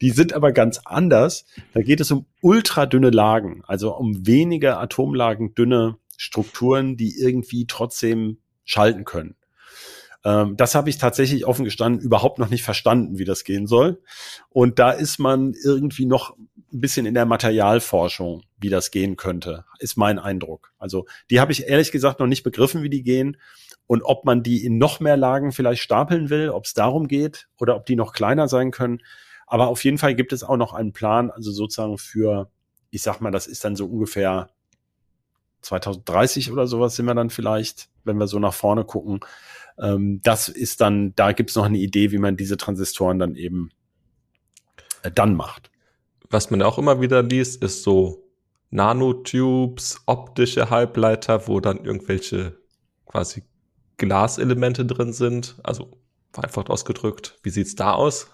Die sind aber ganz anders. Da geht es um ultradünne Lagen, also um wenige Atomlagen dünne Strukturen, die irgendwie trotzdem schalten können. Ähm, das habe ich tatsächlich offen gestanden überhaupt noch nicht verstanden, wie das gehen soll. Und da ist man irgendwie noch ein bisschen in der Materialforschung, wie das gehen könnte, ist mein Eindruck. Also die habe ich ehrlich gesagt noch nicht begriffen, wie die gehen und ob man die in noch mehr Lagen vielleicht stapeln will, ob es darum geht oder ob die noch kleiner sein können. Aber auf jeden Fall gibt es auch noch einen Plan, also sozusagen für, ich sag mal, das ist dann so ungefähr 2030 oder sowas sind wir dann vielleicht, wenn wir so nach vorne gucken. Ähm, das ist dann, da gibt es noch eine Idee, wie man diese Transistoren dann eben äh, dann macht. Was man auch immer wieder liest, ist so Nanotubes, optische Halbleiter, wo dann irgendwelche quasi Glaselemente drin sind. Also einfach ausgedrückt, wie sieht's da aus?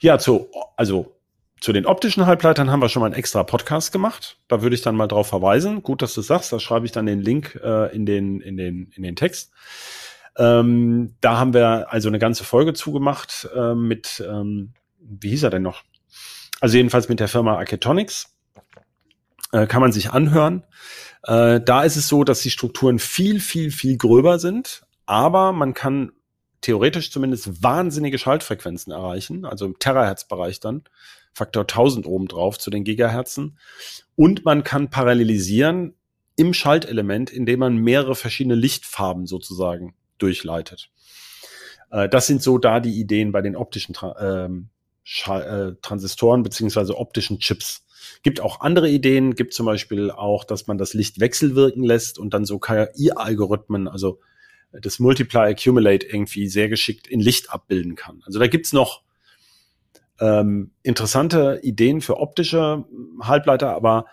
Ja, zu, also zu den optischen Halbleitern haben wir schon mal einen extra Podcast gemacht. Da würde ich dann mal drauf verweisen. Gut, dass du sagst, da schreibe ich dann den Link äh, in, den, in, den, in den Text. Ähm, da haben wir also eine ganze Folge zugemacht äh, mit, ähm, wie hieß er denn noch? Also jedenfalls mit der Firma Architectonics. Äh, kann man sich anhören. Äh, da ist es so, dass die Strukturen viel, viel, viel gröber sind, aber man kann theoretisch zumindest wahnsinnige Schaltfrequenzen erreichen, also im Terahertz-Bereich dann, Faktor 1000 obendrauf zu den Gigahertzen. Und man kann parallelisieren im Schaltelement, indem man mehrere verschiedene Lichtfarben sozusagen durchleitet. Äh, das sind so da die Ideen bei den optischen ähm, äh, Transistoren beziehungsweise optischen Chips. Gibt auch andere Ideen, gibt zum Beispiel auch, dass man das Licht wechselwirken lässt und dann so KI-Algorithmen, also das Multiply Accumulate irgendwie sehr geschickt in Licht abbilden kann. Also da gibt's noch ähm, interessante Ideen für optische Halbleiter, aber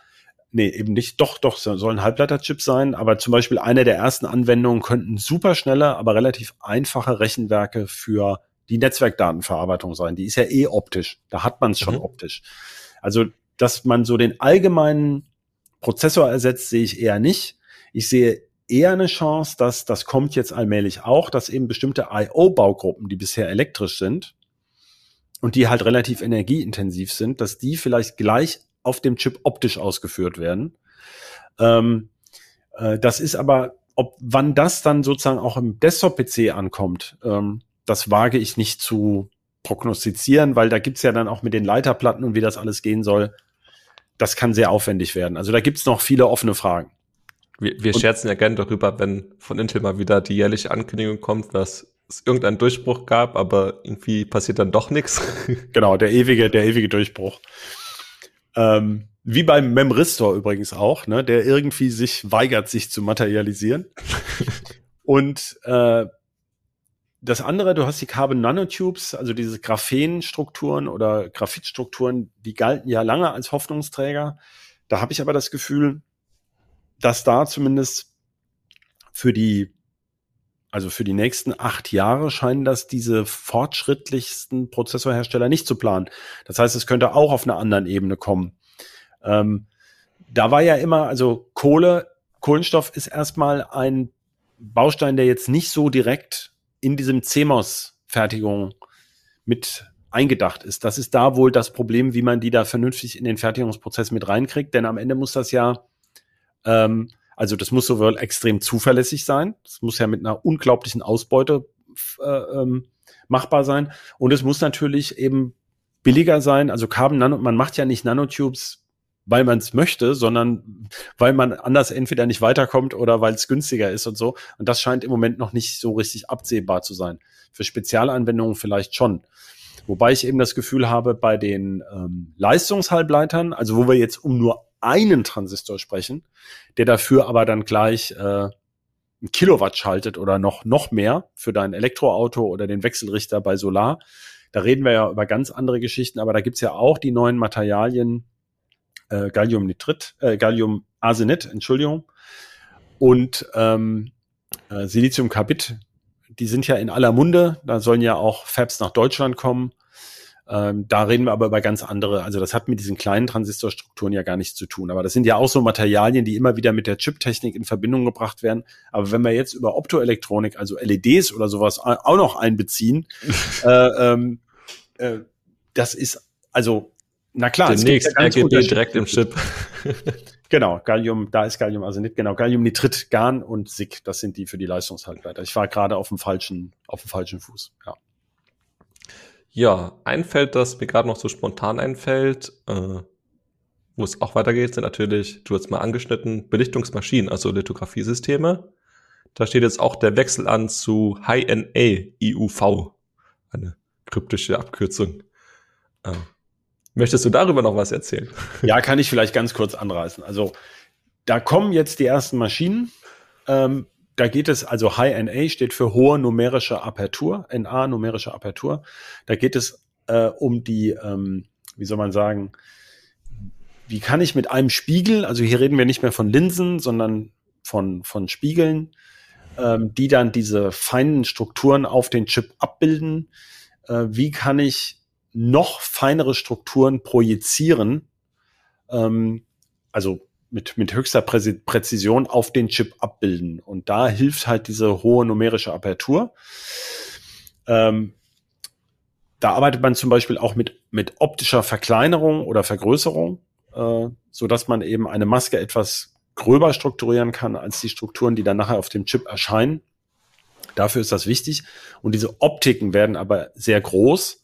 nee, eben nicht, doch, doch, sollen Halbleiterchips sein, aber zum Beispiel eine der ersten Anwendungen könnten superschnelle, aber relativ einfache Rechenwerke für die Netzwerkdatenverarbeitung sein. Die ist ja eh optisch. Da hat man es schon mhm. optisch. Also, dass man so den allgemeinen Prozessor ersetzt, sehe ich eher nicht. Ich sehe eher eine Chance, dass das kommt jetzt allmählich auch, dass eben bestimmte IO-Baugruppen, die bisher elektrisch sind und die halt relativ energieintensiv sind, dass die vielleicht gleich auf dem Chip optisch ausgeführt werden. Ähm, äh, das ist aber, ob wann das dann sozusagen auch im Desktop-PC ankommt, ähm, das wage ich nicht zu, prognostizieren, weil da gibt's ja dann auch mit den Leiterplatten und wie das alles gehen soll, das kann sehr aufwendig werden. Also da gibt's noch viele offene Fragen. Wir, wir scherzen ja gerne darüber, wenn von Intel mal wieder die jährliche Ankündigung kommt, dass es irgendeinen Durchbruch gab, aber irgendwie passiert dann doch nichts. Genau, der ewige, der ewige Durchbruch. Ähm, wie beim Memristor übrigens auch, ne, der irgendwie sich weigert, sich zu materialisieren. [LAUGHS] Und äh, das andere, du hast die Carbon Nanotubes, also diese Graphenstrukturen oder Graphitstrukturen, die galten ja lange als Hoffnungsträger. Da habe ich aber das Gefühl, dass da zumindest für die, also für die nächsten acht Jahre scheinen das diese fortschrittlichsten Prozessorhersteller nicht zu planen. Das heißt, es könnte auch auf einer anderen Ebene kommen. Ähm, da war ja immer, also Kohle, Kohlenstoff ist erstmal ein Baustein, der jetzt nicht so direkt in diesem CMOS-Fertigung mit eingedacht ist. Das ist da wohl das Problem, wie man die da vernünftig in den Fertigungsprozess mit reinkriegt, denn am Ende muss das ja, ähm, also das muss sowohl extrem zuverlässig sein, das muss ja mit einer unglaublichen Ausbeute äh, ähm, machbar sein und es muss natürlich eben billiger sein. Also Carbon Nano, man macht ja nicht Nanotubes weil man es möchte, sondern weil man anders entweder nicht weiterkommt oder weil es günstiger ist und so. Und das scheint im Moment noch nicht so richtig absehbar zu sein. Für Spezialanwendungen vielleicht schon. Wobei ich eben das Gefühl habe, bei den ähm, Leistungshalbleitern, also wo wir jetzt um nur einen Transistor sprechen, der dafür aber dann gleich äh, ein Kilowatt schaltet oder noch, noch mehr für dein Elektroauto oder den Wechselrichter bei Solar. Da reden wir ja über ganz andere Geschichten, aber da gibt's ja auch die neuen Materialien, äh, Galliumnitrit, äh, Galliumarsenid, Entschuldigung, und ähm, äh, Siliziumcarbid. Die sind ja in aller Munde. Da sollen ja auch Fabs nach Deutschland kommen. Ähm, da reden wir aber über ganz andere. Also das hat mit diesen kleinen Transistorstrukturen ja gar nichts zu tun. Aber das sind ja auch so Materialien, die immer wieder mit der Chiptechnik in Verbindung gebracht werden. Aber wenn wir jetzt über Optoelektronik, also LEDs oder sowas auch noch einbeziehen, [LAUGHS] äh, ähm, äh, das ist also na klar, Demnächst ja RGB direkt im Chip. [LAUGHS] genau, Gallium, da ist Gallium also nicht genau Galliumnitrit, Garn und SiC, das sind die für die Leistungshaltleiter. Ich war gerade auf dem falschen auf dem falschen Fuß, ja. Ja, ein Feld, das mir gerade noch so spontan einfällt, äh, wo es auch weitergeht, sind natürlich, du hast mal angeschnitten, Belichtungsmaschinen, also Lithografiesysteme. Da steht jetzt auch der Wechsel an zu High-NA IUV, eine kryptische Abkürzung. Äh, Möchtest du darüber noch was erzählen? [LAUGHS] Ja, kann ich vielleicht ganz kurz anreißen. Also da kommen jetzt die ersten Maschinen. Ähm, da geht es, also High NA steht für hohe numerische Apertur, NA numerische Apertur. Da geht es äh, um die, ähm, wie soll man sagen, wie kann ich mit einem Spiegel, also hier reden wir nicht mehr von Linsen, sondern von, von Spiegeln, ähm, die dann diese feinen Strukturen auf den Chip abbilden. Äh, wie kann ich noch feinere Strukturen projizieren, ähm, also mit, mit höchster Präzi Präzision auf den Chip abbilden. Und da hilft halt diese hohe numerische Apertur. Ähm, da arbeitet man zum Beispiel auch mit, mit optischer Verkleinerung oder Vergrößerung, äh, so dass man eben eine Maske etwas gröber strukturieren kann als die Strukturen, die dann nachher auf dem Chip erscheinen. Dafür ist das wichtig. Und diese Optiken werden aber sehr groß.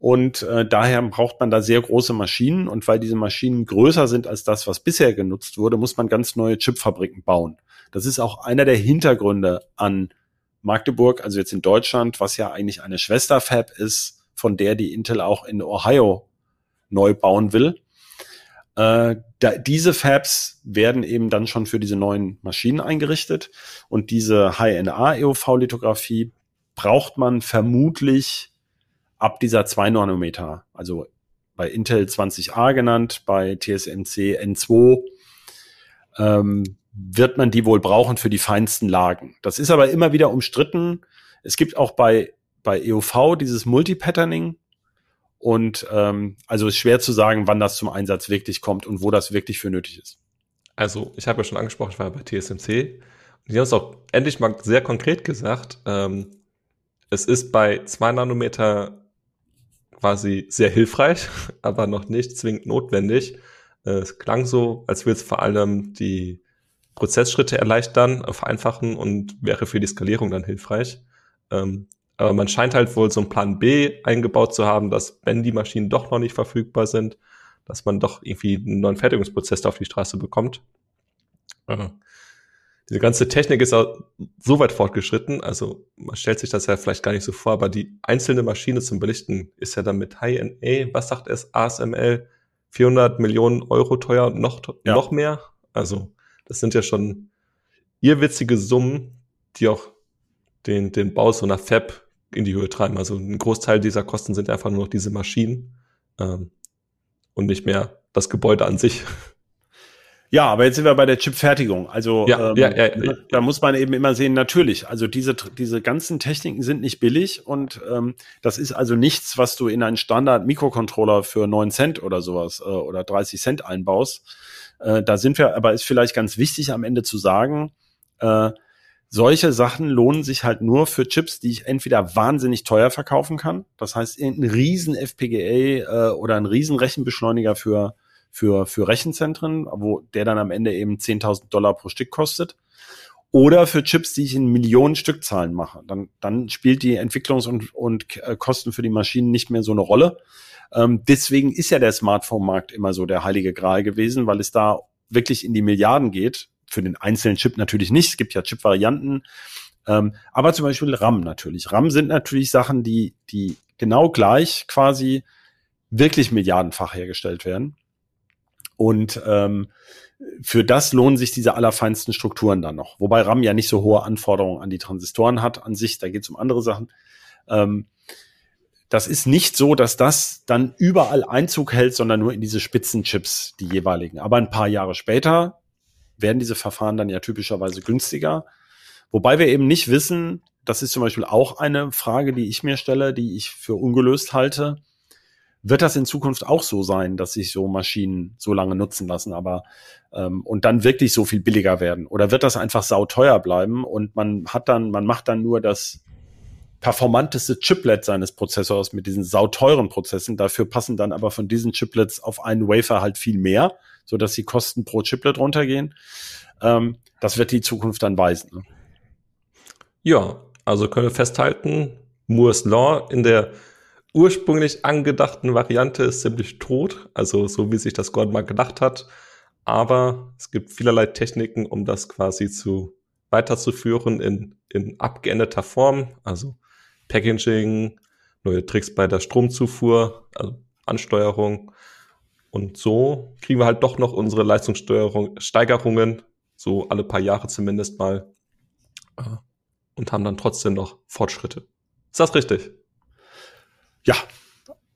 Und äh, daher braucht man da sehr große Maschinen. Und weil diese Maschinen größer sind als das, was bisher genutzt wurde, muss man ganz neue Chipfabriken bauen. Das ist auch einer der Hintergründe an Magdeburg, also jetzt in Deutschland, was ja eigentlich eine Schwesterfab ist, von der die Intel auch in Ohio neu bauen will. Äh, da, diese Fabs werden eben dann schon für diese neuen Maschinen eingerichtet. Und diese High-NA-EUV-Lithografie braucht man vermutlich ab dieser 2 Nanometer, also bei Intel 20A genannt, bei TSMC N2, ähm, wird man die wohl brauchen für die feinsten Lagen. Das ist aber immer wieder umstritten. Es gibt auch bei, bei EUV dieses Multipatterning. Und ähm, also ist schwer zu sagen, wann das zum Einsatz wirklich kommt und wo das wirklich für nötig ist. Also ich habe ja schon angesprochen, ich war bei TSMC. Und die haben es auch endlich mal sehr konkret gesagt. Ähm, es ist bei 2 Nanometer quasi sehr hilfreich, [LAUGHS] aber noch nicht zwingend notwendig. Äh, es klang so, als würde es vor allem die Prozessschritte erleichtern, vereinfachen und wäre für die Skalierung dann hilfreich. Ähm, Aber man scheint halt wohl so einen Plan B eingebaut zu haben, dass wenn die Maschinen doch noch nicht verfügbar sind, dass man doch irgendwie einen neuen Fertigungsprozess auf die Straße bekommt. Äh, diese ganze Technik ist auch so weit fortgeschritten, also man stellt sich das ja vielleicht gar nicht so vor, aber die einzelne Maschine zum Belichten ist ja dann mit High-NA, was sagt es, ASML, 400 Millionen Euro teuer und noch, ja. noch mehr. Also das sind ja schon irrwitzige Summen, die auch den, den Bau so einer Fab in die Höhe treiben. Also ein Großteil dieser Kosten sind einfach nur noch diese Maschinen ähm, und nicht mehr das Gebäude an sich. Ja, aber jetzt sind wir bei der Chipfertigung. Also ja, ähm, ja, ja, da muss man eben immer sehen, natürlich, also diese, diese ganzen Techniken sind nicht billig und ähm, das ist also nichts, was du in einen Standard-Mikrocontroller für neun Cent oder sowas äh, oder 30 Cent einbaust. Äh, da sind wir, aber ist vielleicht ganz wichtig am Ende zu sagen, äh, solche Sachen lohnen sich halt nur für Chips, die ich entweder wahnsinnig teuer verkaufen kann. Das heißt, ein riesen FPGA äh, oder ein riesen Rechenbeschleuniger für für, für Rechenzentren, wo der dann am Ende eben 10.000 Dollar pro Stück kostet. Oder für Chips, die ich in Millionen Stückzahlen mache. Dann, dann spielt die Entwicklungs- und, und äh, Kosten für die Maschinen nicht mehr so eine Rolle. Ähm, deswegen ist ja der Smartphone-Markt immer so der heilige Gral gewesen, weil es da wirklich in die Milliarden geht. Für den einzelnen Chip natürlich nicht. Es gibt ja Chip-Varianten. Ähm, aber zum Beispiel RAM natürlich. RAM sind natürlich Sachen, die, die genau gleich quasi wirklich milliardenfach hergestellt werden. Und ähm, für das lohnen sich diese allerfeinsten Strukturen dann noch. Wobei RAM ja nicht so hohe Anforderungen an die Transistoren hat an sich, da geht es um andere Sachen. Ähm, das ist nicht so, dass das dann überall Einzug hält, sondern nur in diese Spitzenchips, die jeweiligen. Aber ein paar Jahre später werden diese Verfahren dann ja typischerweise günstiger. Wobei wir eben nicht wissen, das ist zum Beispiel auch eine Frage, die ich mir stelle, die ich für ungelöst halte. Wird das in Zukunft auch so sein, dass sich so Maschinen so lange nutzen lassen, aber ähm, und dann wirklich so viel billiger werden? Oder wird das einfach sauteuer bleiben und man hat dann, man macht dann nur das performanteste Chiplet seines Prozessors mit diesen sauteuren Prozessen. Dafür passen dann aber von diesen Chiplets auf einen Wafer halt viel mehr, so dass die Kosten pro Chiplet runtergehen. Ähm, das wird die Zukunft dann weisen. Ne? Ja, also können wir festhalten, Moore's Law in der ursprünglich angedachten Variante ist ziemlich tot, also so wie sich das Gordon mal gedacht hat. Aber es gibt vielerlei Techniken, um das quasi zu weiterzuführen in, in abgeänderter Form, also Packaging, neue Tricks bei der Stromzufuhr, also Ansteuerung. Und so kriegen wir halt doch noch unsere Leistungssteuerung, Steigerungen, so alle paar Jahre zumindest mal, äh, und haben dann trotzdem noch Fortschritte. Ist das richtig? Ja,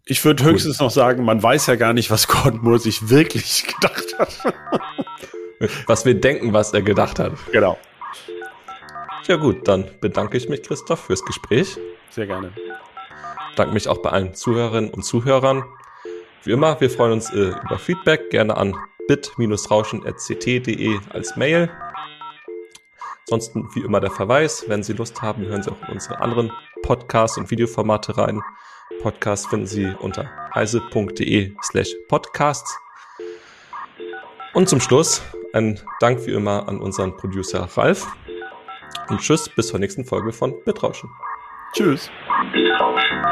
ich würde cool. höchstens noch sagen, man weiß ja gar nicht, was Gordon Moore sich wirklich [LAUGHS] gedacht hat. was wir denken, was er gedacht hat. Genau. Ja gut, dann bedanke ich mich, Christoph, fürs Gespräch. Sehr gerne. Danke mich auch bei allen Zuhörerinnen und Zuhörern. Wie immer, wir freuen uns äh, über Feedback, gerne an bit-rauschen.ct.de als Mail. Ansonsten wie immer der Verweis, wenn Sie Lust haben, hören Sie auch in unsere anderen Podcasts und Videoformate rein. Podcast finden Sie unter heise.de slash podcasts. Und zum Schluss ein Dank wie immer an unseren Producer Ralf. Und tschüss, bis zur nächsten Folge von Bitrauschen. Tschüss. Bitrauschen.